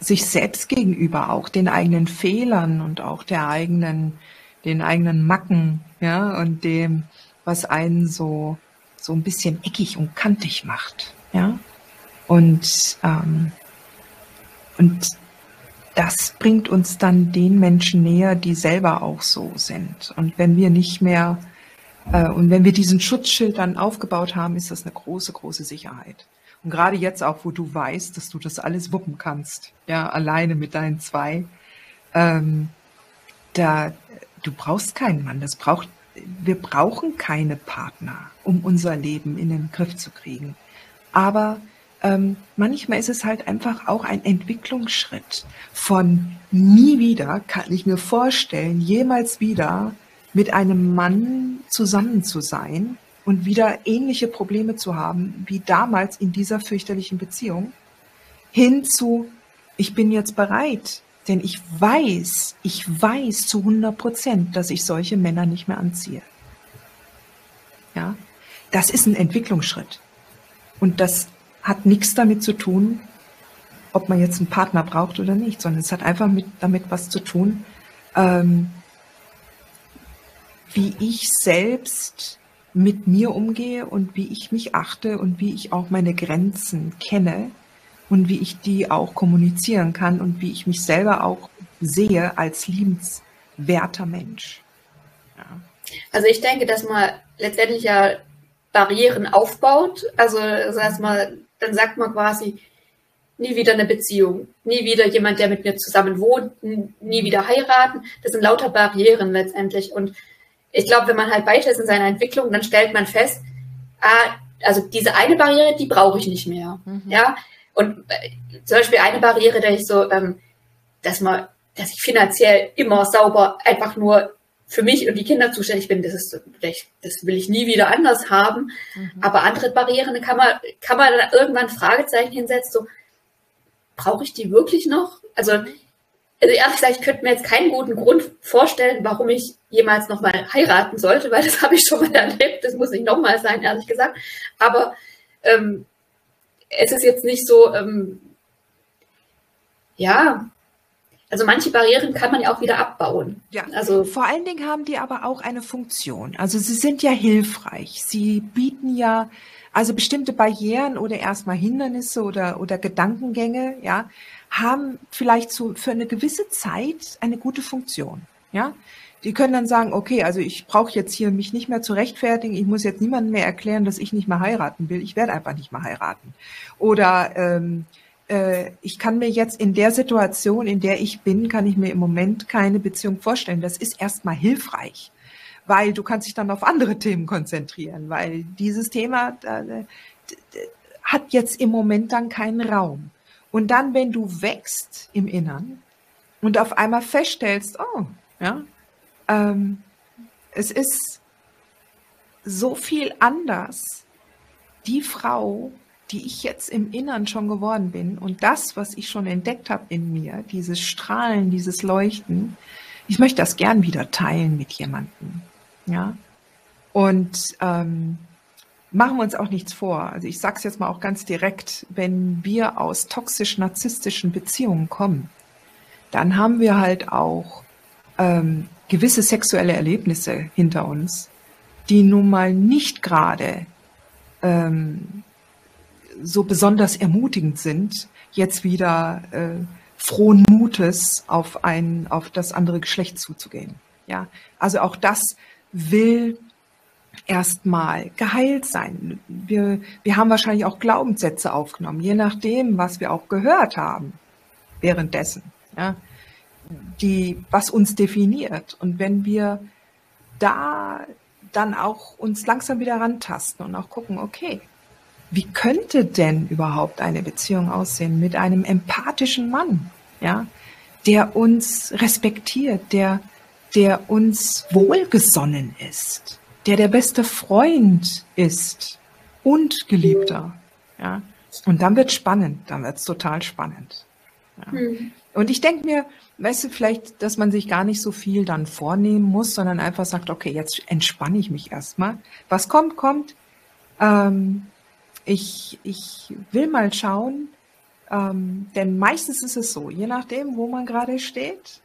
sich selbst gegenüber auch den eigenen Fehlern und auch der eigenen, den eigenen Macken, ja, und dem, was einen so, so ein bisschen eckig und kantig macht, ja. Und, ähm, und das bringt uns dann den Menschen näher, die selber auch so sind. Und wenn wir nicht mehr, äh, und wenn wir diesen Schutzschild dann aufgebaut haben, ist das eine große, große Sicherheit. Und gerade jetzt auch, wo du weißt, dass du das alles wuppen kannst, ja, alleine mit deinen zwei, ähm, da, du brauchst keinen Mann, das braucht, wir brauchen keine Partner, um unser Leben in den Griff zu kriegen. Aber ähm, manchmal ist es halt einfach auch ein Entwicklungsschritt von nie wieder, kann ich mir vorstellen, jemals wieder mit einem Mann zusammen zu sein und wieder ähnliche Probleme zu haben wie damals in dieser fürchterlichen Beziehung, hin zu, ich bin jetzt bereit, denn ich weiß, ich weiß zu 100 Prozent, dass ich solche Männer nicht mehr anziehe. Ja, das ist ein Entwicklungsschritt. Und das hat nichts damit zu tun, ob man jetzt einen Partner braucht oder nicht, sondern es hat einfach mit, damit was zu tun, ähm, wie ich selbst mit mir umgehe und wie ich mich achte und wie ich auch meine Grenzen kenne und wie ich die auch kommunizieren kann und wie ich mich selber auch sehe als liebenswerter Mensch. Ja. Also ich denke, dass man letztendlich ja Barrieren aufbaut. Also sag mal, dann sagt man quasi, nie wieder eine Beziehung, nie wieder jemand, der mit mir zusammen wohnt, nie wieder heiraten. Das sind lauter Barrieren letztendlich. Und ich glaube, wenn man halt weiter ist in seiner Entwicklung, dann stellt man fest, ah, also diese eine Barriere, die brauche ich nicht mehr. Mhm. Ja. Und äh, zum Beispiel eine Barriere, dass ich so, ähm, dass man, dass ich finanziell immer sauber einfach nur für mich und die Kinder zuständig bin, das ist, das will ich nie wieder anders haben. Mhm. Aber andere Barrieren kann man, kann man dann irgendwann Fragezeichen hinsetzen, so, brauche ich die wirklich noch? Also, also ehrlich gesagt, ich könnte mir jetzt keinen guten Grund vorstellen, warum ich jemals nochmal heiraten sollte, weil das habe ich schon mal erlebt. Das muss nicht nochmal sein, ehrlich gesagt. Aber ähm, es ist jetzt nicht so, ähm, ja, also manche Barrieren kann man ja auch wieder abbauen. Ja, also vor allen Dingen haben die aber auch eine Funktion. Also sie sind ja hilfreich. Sie bieten ja also bestimmte Barrieren oder erstmal Hindernisse oder oder Gedankengänge, ja, haben vielleicht so für eine gewisse Zeit eine gute Funktion. Ja, Die können dann sagen, okay, also ich brauche jetzt hier mich nicht mehr zu rechtfertigen, ich muss jetzt niemandem mehr erklären, dass ich nicht mehr heiraten will. Ich werde einfach nicht mehr heiraten. Oder ähm, äh, ich kann mir jetzt in der Situation, in der ich bin, kann ich mir im Moment keine Beziehung vorstellen. Das ist erstmal hilfreich, weil du kannst dich dann auf andere Themen konzentrieren, weil dieses Thema äh, hat jetzt im Moment dann keinen Raum. Und dann, wenn du wächst im Innern und auf einmal feststellst, oh, ja, ähm, es ist so viel anders, die Frau, die ich jetzt im Innern schon geworden bin und das, was ich schon entdeckt habe in mir, dieses Strahlen, dieses Leuchten, ich möchte das gern wieder teilen mit jemandem, ja. Und ähm, machen wir uns auch nichts vor. Also ich sage es jetzt mal auch ganz direkt, wenn wir aus toxisch-narzisstischen Beziehungen kommen, dann haben wir halt auch ähm, gewisse sexuelle Erlebnisse hinter uns, die nun mal nicht gerade ähm, so besonders ermutigend sind, jetzt wieder äh, frohen Mutes auf ein, auf das andere Geschlecht zuzugehen. Ja, also auch das will erstmal geheilt sein. Wir, wir haben wahrscheinlich auch Glaubenssätze aufgenommen, je nachdem, was wir auch gehört haben währenddessen. Ja, die, was uns definiert. Und wenn wir da dann auch uns langsam wieder rantasten und auch gucken, okay, wie könnte denn überhaupt eine Beziehung aussehen mit einem empathischen Mann, ja, der uns respektiert, der, der uns wohlgesonnen ist, der der beste Freund ist und Geliebter, ja. Und dann wird spannend, dann wird es total spannend. Ja. Mhm. Und ich denke mir, weißt du, vielleicht, dass man sich gar nicht so viel dann vornehmen muss, sondern einfach sagt, okay, jetzt entspanne ich mich erstmal. Was kommt, kommt. Ähm, ich, ich will mal schauen, ähm, denn meistens ist es so, je nachdem, wo man gerade steht,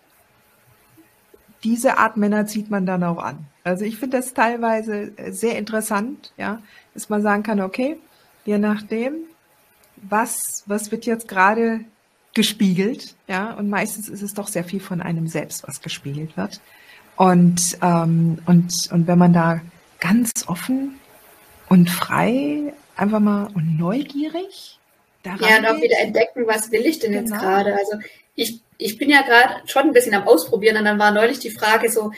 diese Art Männer zieht man dann auch an. Also ich finde das teilweise sehr interessant, ja, dass man sagen kann, okay, je nachdem, was, was wird jetzt gerade gespiegelt, ja, und meistens ist es doch sehr viel von einem selbst, was gespiegelt wird. Und, ähm, und, und wenn man da ganz offen und frei einfach mal und neugierig daran Ja, und auch wieder entdecken, was will ich denn genau. jetzt gerade? Also ich, ich bin ja gerade schon ein bisschen am Ausprobieren und dann war neulich die Frage so,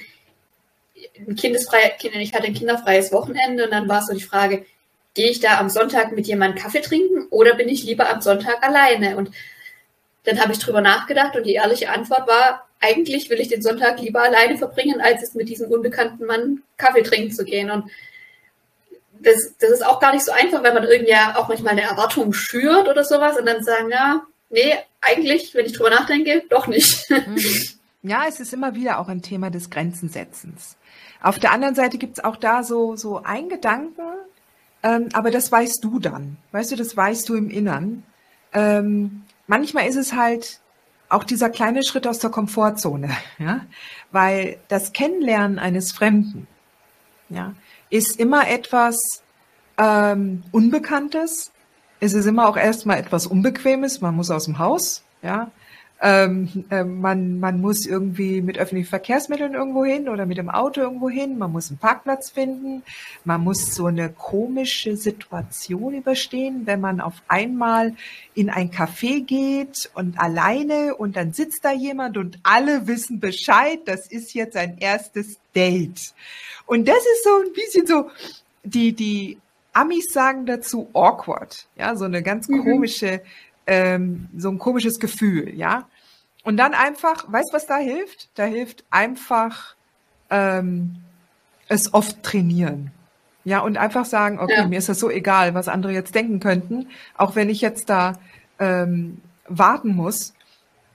ein kindesfrei, ich hatte ein kinderfreies Wochenende und dann war so die Frage, gehe ich da am Sonntag mit jemandem Kaffee trinken oder bin ich lieber am Sonntag alleine? Und dann habe ich drüber nachgedacht und die ehrliche Antwort war, eigentlich will ich den Sonntag lieber alleine verbringen, als es mit diesem unbekannten Mann Kaffee trinken zu gehen. Und das, das ist auch gar nicht so einfach, weil man irgendwie ja auch manchmal eine Erwartung schürt oder sowas und dann sagen, ja, nee, eigentlich, wenn ich drüber nachdenke, doch nicht. Mhm. Ja, es ist immer wieder auch ein Thema des Grenzensetzens. Auf der anderen Seite gibt es auch da so, so ein Gedanken, ähm, aber das weißt du dann. Weißt du, das weißt du im Innern. Ähm, manchmal ist es halt auch dieser kleine Schritt aus der Komfortzone, ja, weil das Kennenlernen eines Fremden, ja, ist immer etwas ähm, Unbekanntes. Es ist immer auch erstmal etwas Unbequemes. Man muss aus dem Haus, ja. Ähm, äh, man, man muss irgendwie mit öffentlichen Verkehrsmitteln irgendwo hin oder mit dem Auto irgendwo hin. Man muss einen Parkplatz finden. Man muss so eine komische Situation überstehen, wenn man auf einmal in ein Café geht und alleine und dann sitzt da jemand und alle wissen Bescheid. Das ist jetzt ein erstes Date. Und das ist so ein bisschen so, die, die Amis sagen dazu awkward. Ja, so eine ganz mhm. komische, ähm, so ein komisches Gefühl, ja. Und dann einfach, weißt du, was da hilft? Da hilft einfach ähm, es oft trainieren. Ja, und einfach sagen, okay, ja. mir ist das so egal, was andere jetzt denken könnten, auch wenn ich jetzt da ähm, warten muss.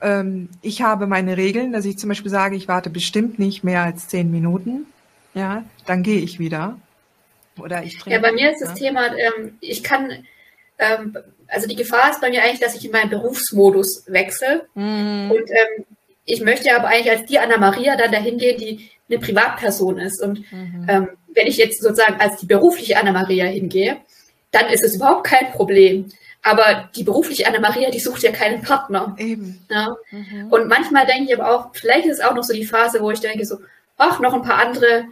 Ähm, ich habe meine Regeln, dass ich zum Beispiel sage, ich warte bestimmt nicht mehr als zehn Minuten. Ja, dann gehe ich wieder. Oder ich trinke. Ja, bei mir ist das Thema, ähm, ich kann ähm, also die Gefahr ist bei mir eigentlich, dass ich in meinen Berufsmodus wechsle. Mhm. Und ähm, ich möchte aber eigentlich als die Anna-Maria dann dahin gehen, die eine Privatperson ist. Und mhm. ähm, wenn ich jetzt sozusagen als die berufliche Anna-Maria hingehe, dann ist es überhaupt kein Problem. Aber die berufliche Anna-Maria, die sucht ja keinen Partner. Eben. Ja? Mhm. Und manchmal denke ich aber auch, vielleicht ist es auch noch so die Phase, wo ich denke so, ach, noch ein paar andere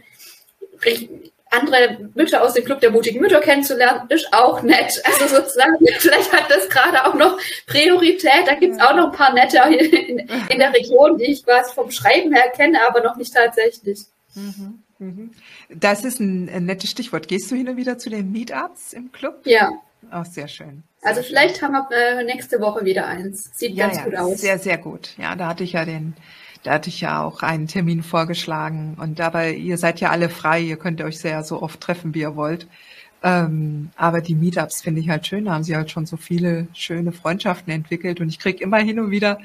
andere Mütter aus dem Club der mutigen Mütter kennenzulernen, ist auch nett. Also sozusagen, vielleicht hat das gerade auch noch Priorität. Da gibt es auch noch ein paar nette in, in, der Region, die ich quasi vom Schreiben her kenne, aber noch nicht tatsächlich. Mhm, mhm. Das ist ein, nettes Stichwort. Gehst du hin und wieder zu den Meetups im Club? Ja. Auch sehr schön. Sehr also vielleicht schön. haben wir äh, nächste Woche wieder eins. Sieht ja, ganz ja, gut aus. Sehr, sehr gut. Ja, da hatte ich ja den da hatte ich ja auch einen Termin vorgeschlagen. Und dabei, ihr seid ja alle frei, ihr könnt euch sehr so oft treffen, wie ihr wollt. Ähm, aber die Meetups finde ich halt schön, da haben sie halt schon so viele schöne Freundschaften entwickelt. Und ich kriege immer hin und wieder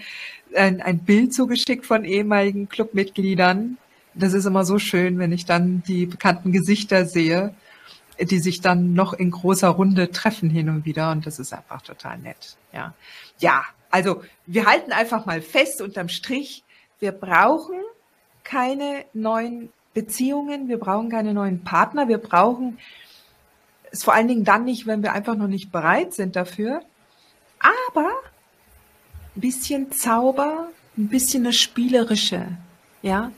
ein, ein Bild zugeschickt von ehemaligen Clubmitgliedern. Das ist immer so schön, wenn ich dann die bekannten Gesichter sehe, die sich dann noch in großer Runde treffen hin und wieder. Und das ist einfach total nett. Ja, ja also wir halten einfach mal fest unterm Strich, wir brauchen keine neuen Beziehungen, wir brauchen keine neuen Partner, wir brauchen es vor allen Dingen dann nicht, wenn wir einfach noch nicht bereit sind dafür. Aber ein bisschen Zauber, ein bisschen das Spielerische, ja,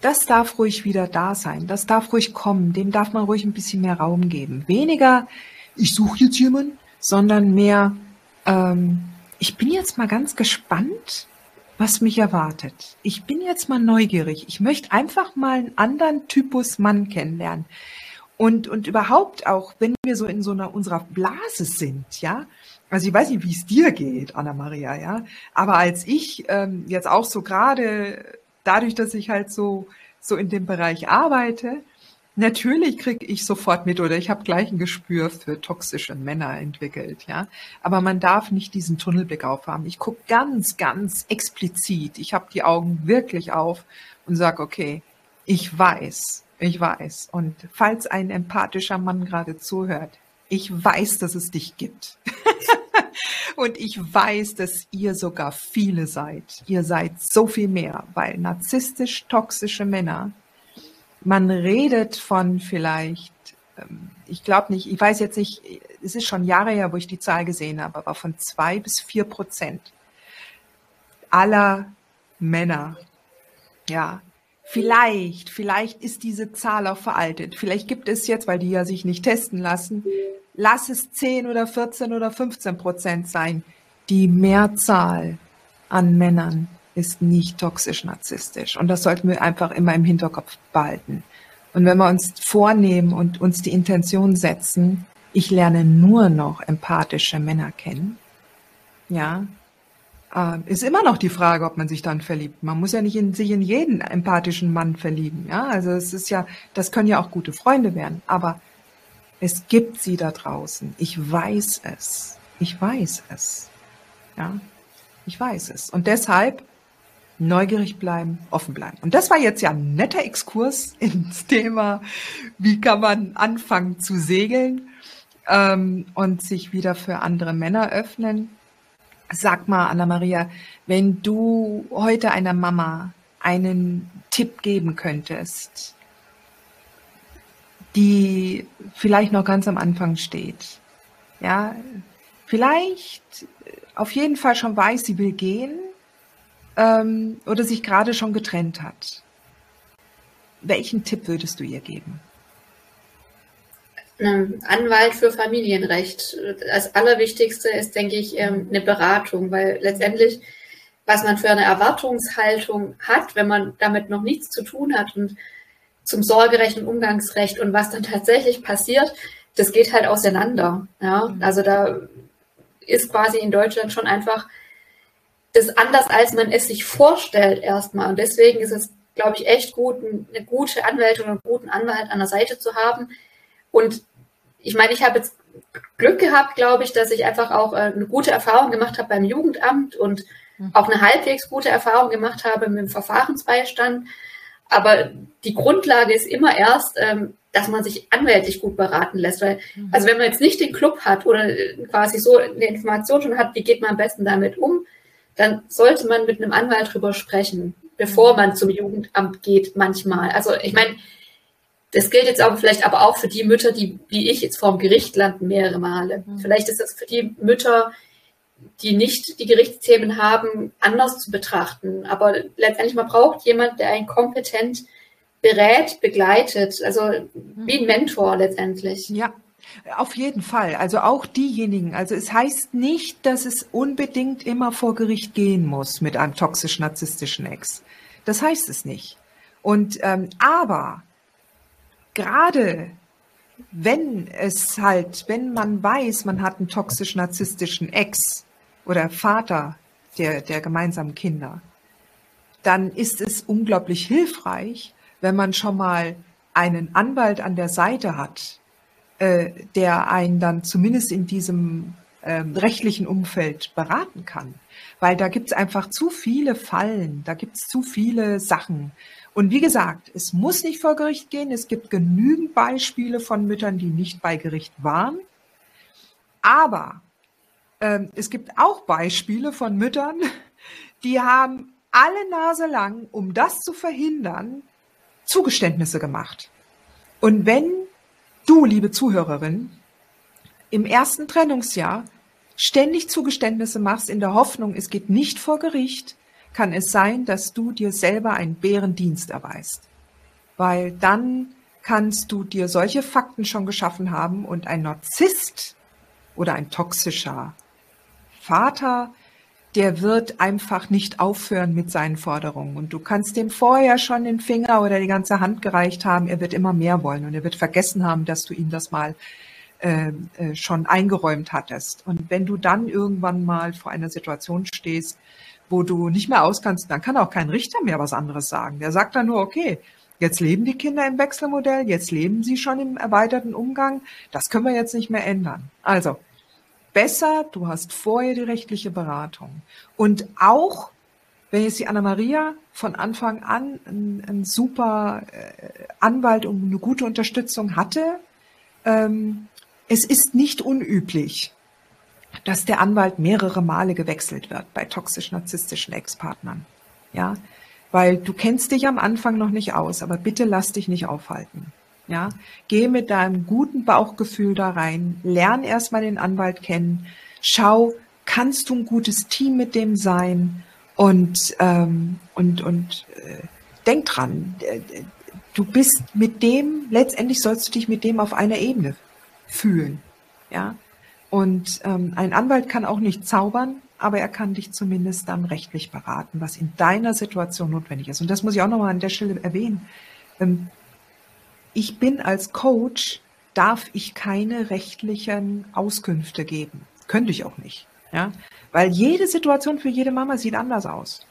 das darf ruhig wieder da sein, das darf ruhig kommen, dem darf man ruhig ein bisschen mehr Raum geben. Weniger, ich suche jetzt jemanden, sondern mehr, ähm, ich bin jetzt mal ganz gespannt, was mich erwartet. Ich bin jetzt mal neugierig. Ich möchte einfach mal einen anderen Typus Mann kennenlernen. Und, und überhaupt auch, wenn wir so in so einer unserer Blase sind, ja. Also ich weiß nicht, wie es dir geht, Anna Maria, ja. Aber als ich ähm, jetzt auch so gerade dadurch, dass ich halt so so in dem Bereich arbeite, Natürlich kriege ich sofort mit oder ich habe gleich ein Gespür für toxische Männer entwickelt, ja. Aber man darf nicht diesen Tunnelblick aufhaben. Ich gucke ganz, ganz explizit. Ich habe die Augen wirklich auf und sage, okay, ich weiß, ich weiß. Und falls ein empathischer Mann gerade zuhört, ich weiß, dass es dich gibt. und ich weiß, dass ihr sogar viele seid. Ihr seid so viel mehr, weil narzisstisch toxische Männer man redet von vielleicht, ähm, ich glaube nicht, ich weiß jetzt nicht, es ist schon Jahre her, wo ich die Zahl gesehen habe, aber von zwei bis vier Prozent aller Männer, ja, vielleicht, vielleicht ist diese Zahl auch veraltet. Vielleicht gibt es jetzt, weil die ja sich nicht testen lassen, lass es 10 oder 14 oder 15 Prozent sein, die Mehrzahl an Männern ist nicht toxisch narzisstisch. Und das sollten wir einfach immer im Hinterkopf behalten. Und wenn wir uns vornehmen und uns die Intention setzen, ich lerne nur noch empathische Männer kennen, ja, äh, ist immer noch die Frage, ob man sich dann verliebt. Man muss ja nicht in, sich in jeden empathischen Mann verlieben, ja. Also es ist ja, das können ja auch gute Freunde werden, aber es gibt sie da draußen. Ich weiß es. Ich weiß es. Ja, ich weiß es. Und deshalb neugierig bleiben, offen bleiben. Und das war jetzt ja ein netter Exkurs ins Thema, wie kann man anfangen zu segeln ähm, und sich wieder für andere Männer öffnen. Sag mal, Anna-Maria, wenn du heute einer Mama einen Tipp geben könntest, die vielleicht noch ganz am Anfang steht, ja, vielleicht auf jeden Fall schon weiß, sie will gehen, ähm, oder sich gerade schon getrennt hat. Welchen Tipp würdest du ihr geben? Anwalt für Familienrecht. Das Allerwichtigste ist, denke ich, ähm, eine Beratung, weil letztendlich, was man für eine Erwartungshaltung hat, wenn man damit noch nichts zu tun hat und zum Sorgerecht und Umgangsrecht und was dann tatsächlich passiert, das geht halt auseinander. Ja? Mhm. Also da ist quasi in Deutschland schon einfach ist anders, als man es sich vorstellt erstmal. Und deswegen ist es, glaube ich, echt gut, eine gute Anwältin oder einen guten Anwalt an der Seite zu haben. Und ich meine, ich habe jetzt Glück gehabt, glaube ich, dass ich einfach auch äh, eine gute Erfahrung gemacht habe beim Jugendamt und mhm. auch eine halbwegs gute Erfahrung gemacht habe mit dem Verfahrensbeistand. Aber die Grundlage ist immer erst, ähm, dass man sich anwältlich gut beraten lässt. Weil, mhm. also wenn man jetzt nicht den Club hat oder quasi so eine Information schon hat, wie geht man am besten damit um, dann sollte man mit einem Anwalt drüber sprechen, bevor mhm. man zum Jugendamt geht manchmal. Also ich meine, das gilt jetzt aber vielleicht aber auch für die Mütter, die wie ich jetzt vorm Gericht landen mehrere Male. Mhm. Vielleicht ist das für die Mütter, die nicht die Gerichtsthemen haben, anders zu betrachten. Aber letztendlich man braucht jemand, der einen kompetent berät, begleitet, also wie ein Mentor letztendlich. Ja, auf jeden Fall. Also auch diejenigen. Also es heißt nicht, dass es unbedingt immer vor Gericht gehen muss mit einem toxisch-narzisstischen Ex. Das heißt es nicht. Und ähm, aber gerade wenn es halt, wenn man weiß, man hat einen toxisch-narzisstischen Ex oder Vater der, der gemeinsamen Kinder, dann ist es unglaublich hilfreich, wenn man schon mal einen Anwalt an der Seite hat, äh, der einen dann zumindest in diesem ähm, rechtlichen Umfeld beraten kann. Weil da gibt es einfach zu viele Fallen, da gibt es zu viele Sachen. Und wie gesagt, es muss nicht vor Gericht gehen. Es gibt genügend Beispiele von Müttern, die nicht bei Gericht waren. Aber ähm, es gibt auch Beispiele von Müttern, die haben alle Nase lang, um das zu verhindern, Zugeständnisse gemacht. Und wenn du, liebe Zuhörerin, im ersten Trennungsjahr ständig Zugeständnisse machst in der Hoffnung, es geht nicht vor Gericht, kann es sein, dass du dir selber einen Bärendienst erweist. Weil dann kannst du dir solche Fakten schon geschaffen haben und ein Narzisst oder ein toxischer Vater, der wird einfach nicht aufhören mit seinen Forderungen. Und du kannst dem vorher schon den Finger oder die ganze Hand gereicht haben. Er wird immer mehr wollen und er wird vergessen haben, dass du ihm das mal äh, äh, schon eingeräumt hattest. Und wenn du dann irgendwann mal vor einer Situation stehst, wo du nicht mehr auskannst, dann kann auch kein Richter mehr was anderes sagen. Der sagt dann nur, okay, jetzt leben die Kinder im Wechselmodell, jetzt leben sie schon im erweiterten Umgang, das können wir jetzt nicht mehr ändern. Also, besser, du hast vorher die rechtliche Beratung. Und auch, wenn jetzt die Anna-Maria von Anfang an einen, einen super äh, Anwalt und eine gute Unterstützung hatte, ähm, es ist nicht unüblich, dass der Anwalt mehrere Male gewechselt wird bei toxisch-narzisstischen Ex-Partnern. Ja, weil du kennst dich am Anfang noch nicht aus, aber bitte lass dich nicht aufhalten. Ja, geh mit deinem guten Bauchgefühl da rein, lern erstmal den Anwalt kennen, schau, kannst du ein gutes Team mit dem sein und ähm, und und äh, denk dran, äh, du bist mit dem letztendlich sollst du dich mit dem auf einer Ebene fühlen. Ja, und ähm, ein Anwalt kann auch nicht zaubern, aber er kann dich zumindest dann rechtlich beraten, was in deiner Situation notwendig ist. Und das muss ich auch nochmal an der Stelle erwähnen. Ähm, ich bin als Coach, darf ich keine rechtlichen Auskünfte geben. Könnte ich auch nicht. Ja? Weil jede Situation für jede Mama sieht anders aus.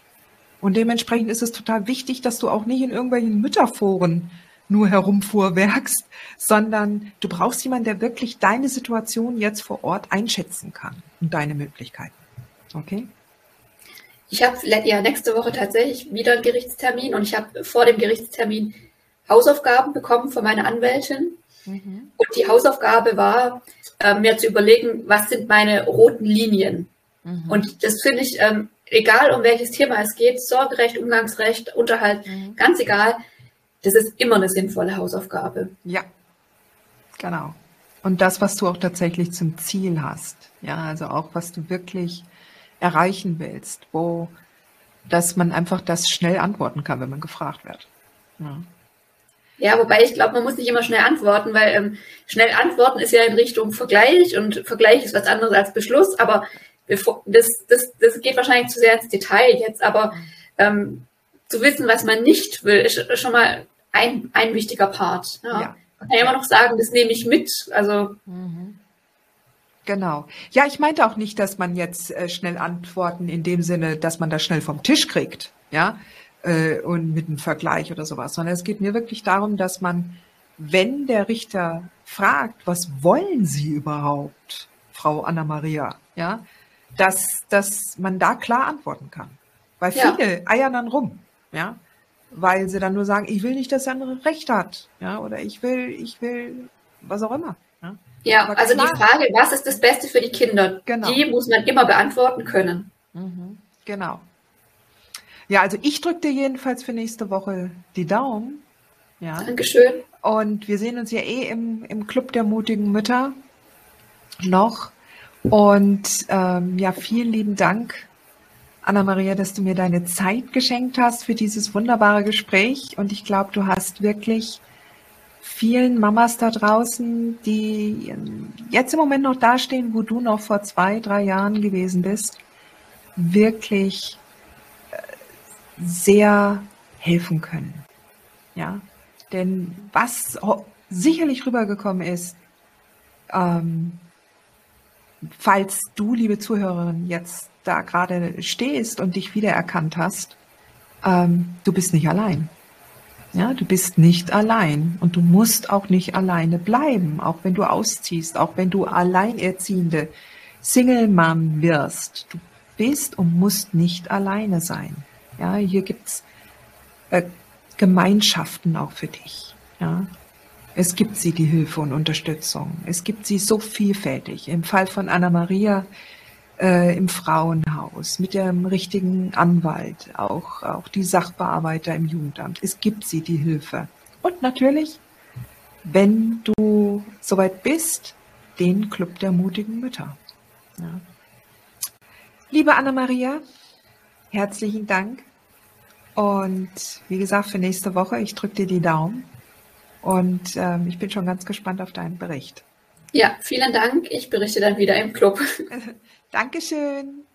Und dementsprechend ist es total wichtig, dass du auch nicht in irgendwelchen Mütterforen nur herumfuhrwerkst, sondern du brauchst jemanden, der wirklich deine Situation jetzt vor Ort einschätzen kann und deine Möglichkeiten. Okay? Ich habe ja nächste Woche tatsächlich wieder einen Gerichtstermin und ich habe vor dem Gerichtstermin Hausaufgaben bekommen von meiner Anwältin. Mhm. Und die Hausaufgabe war, äh, mir zu überlegen, was sind meine roten Linien. Mhm. Und das finde ich, ähm, egal um welches Thema es geht, Sorgerecht, Umgangsrecht, Unterhalt, mhm. ganz egal, das ist immer eine sinnvolle Hausaufgabe. Ja, genau. Und das, was du auch tatsächlich zum Ziel hast. Ja, also auch, was du wirklich erreichen willst, wo, dass man einfach das schnell antworten kann, wenn man gefragt wird. Ja. Ja, wobei ich glaube, man muss nicht immer schnell antworten, weil ähm, schnell antworten ist ja in Richtung Vergleich und Vergleich ist was anderes als Beschluss, aber bevor, das, das, das geht wahrscheinlich zu sehr ins Detail jetzt, aber ähm, zu wissen, was man nicht will, ist schon mal ein, ein wichtiger Part. Ja. ja. Man kann ja immer noch sagen, das nehme ich mit. Also mhm. Genau. Ja, ich meinte auch nicht, dass man jetzt äh, schnell antworten in dem Sinne, dass man das schnell vom Tisch kriegt, ja, äh, und mit einem Vergleich oder sowas, sondern es geht mir wirklich darum, dass man, wenn der Richter fragt, was wollen Sie überhaupt, Frau Anna Maria, ja, dass, dass man da klar antworten kann. Weil viele ja. eiern dann rum, ja weil sie dann nur sagen, ich will nicht, dass der andere Recht hat, ja, oder ich will, ich will, was auch immer. Ja, ja also klar. die Frage, was ist das Beste für die Kinder, genau. die muss man immer beantworten können. Mhm, genau. Ja, also ich drücke dir jedenfalls für nächste Woche die Daumen. Ja. Dankeschön. Und wir sehen uns ja eh im, im Club der mutigen Mütter noch. Und ähm, ja, vielen lieben Dank Anna-Maria, dass du mir deine Zeit geschenkt hast für dieses wunderbare Gespräch. Und ich glaube, du hast wirklich vielen Mamas da draußen, die jetzt im Moment noch dastehen, wo du noch vor zwei, drei Jahren gewesen bist, wirklich sehr helfen können. Ja, denn was sicherlich rübergekommen ist, ähm, falls du, liebe Zuhörerin, jetzt da gerade stehst und dich wiedererkannt hast, ähm, du bist nicht allein. Ja, du bist nicht allein und du musst auch nicht alleine bleiben, auch wenn du ausziehst, auch wenn du alleinerziehende Single-Mom wirst. Du bist und musst nicht alleine sein. Ja, hier gibt's äh, Gemeinschaften auch für dich. Ja, es gibt sie, die Hilfe und Unterstützung. Es gibt sie so vielfältig. Im Fall von Anna Maria äh, im Frauenhaus mit dem richtigen Anwalt, auch, auch die Sachbearbeiter im Jugendamt. Es gibt sie, die Hilfe. Und natürlich, wenn du soweit bist, den Club der mutigen Mütter. Ja. Liebe Anna Maria, herzlichen Dank. Und wie gesagt, für nächste Woche, ich drücke dir die Daumen. Und ähm, ich bin schon ganz gespannt auf deinen Bericht. Ja, vielen Dank. Ich berichte dann wieder im Club. Dankeschön.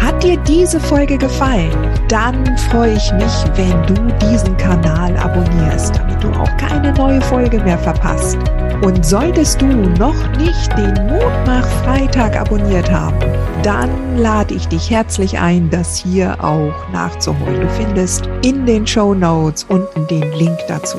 Hat dir diese Folge gefallen? Dann freue ich mich, wenn du diesen Kanal abonnierst, damit du auch keine neue Folge mehr verpasst. Und solltest du noch nicht den Mutmach Freitag abonniert haben, dann lade ich dich herzlich ein, das hier auch nachzuholen. Du findest in den Show Notes unten den Link dazu.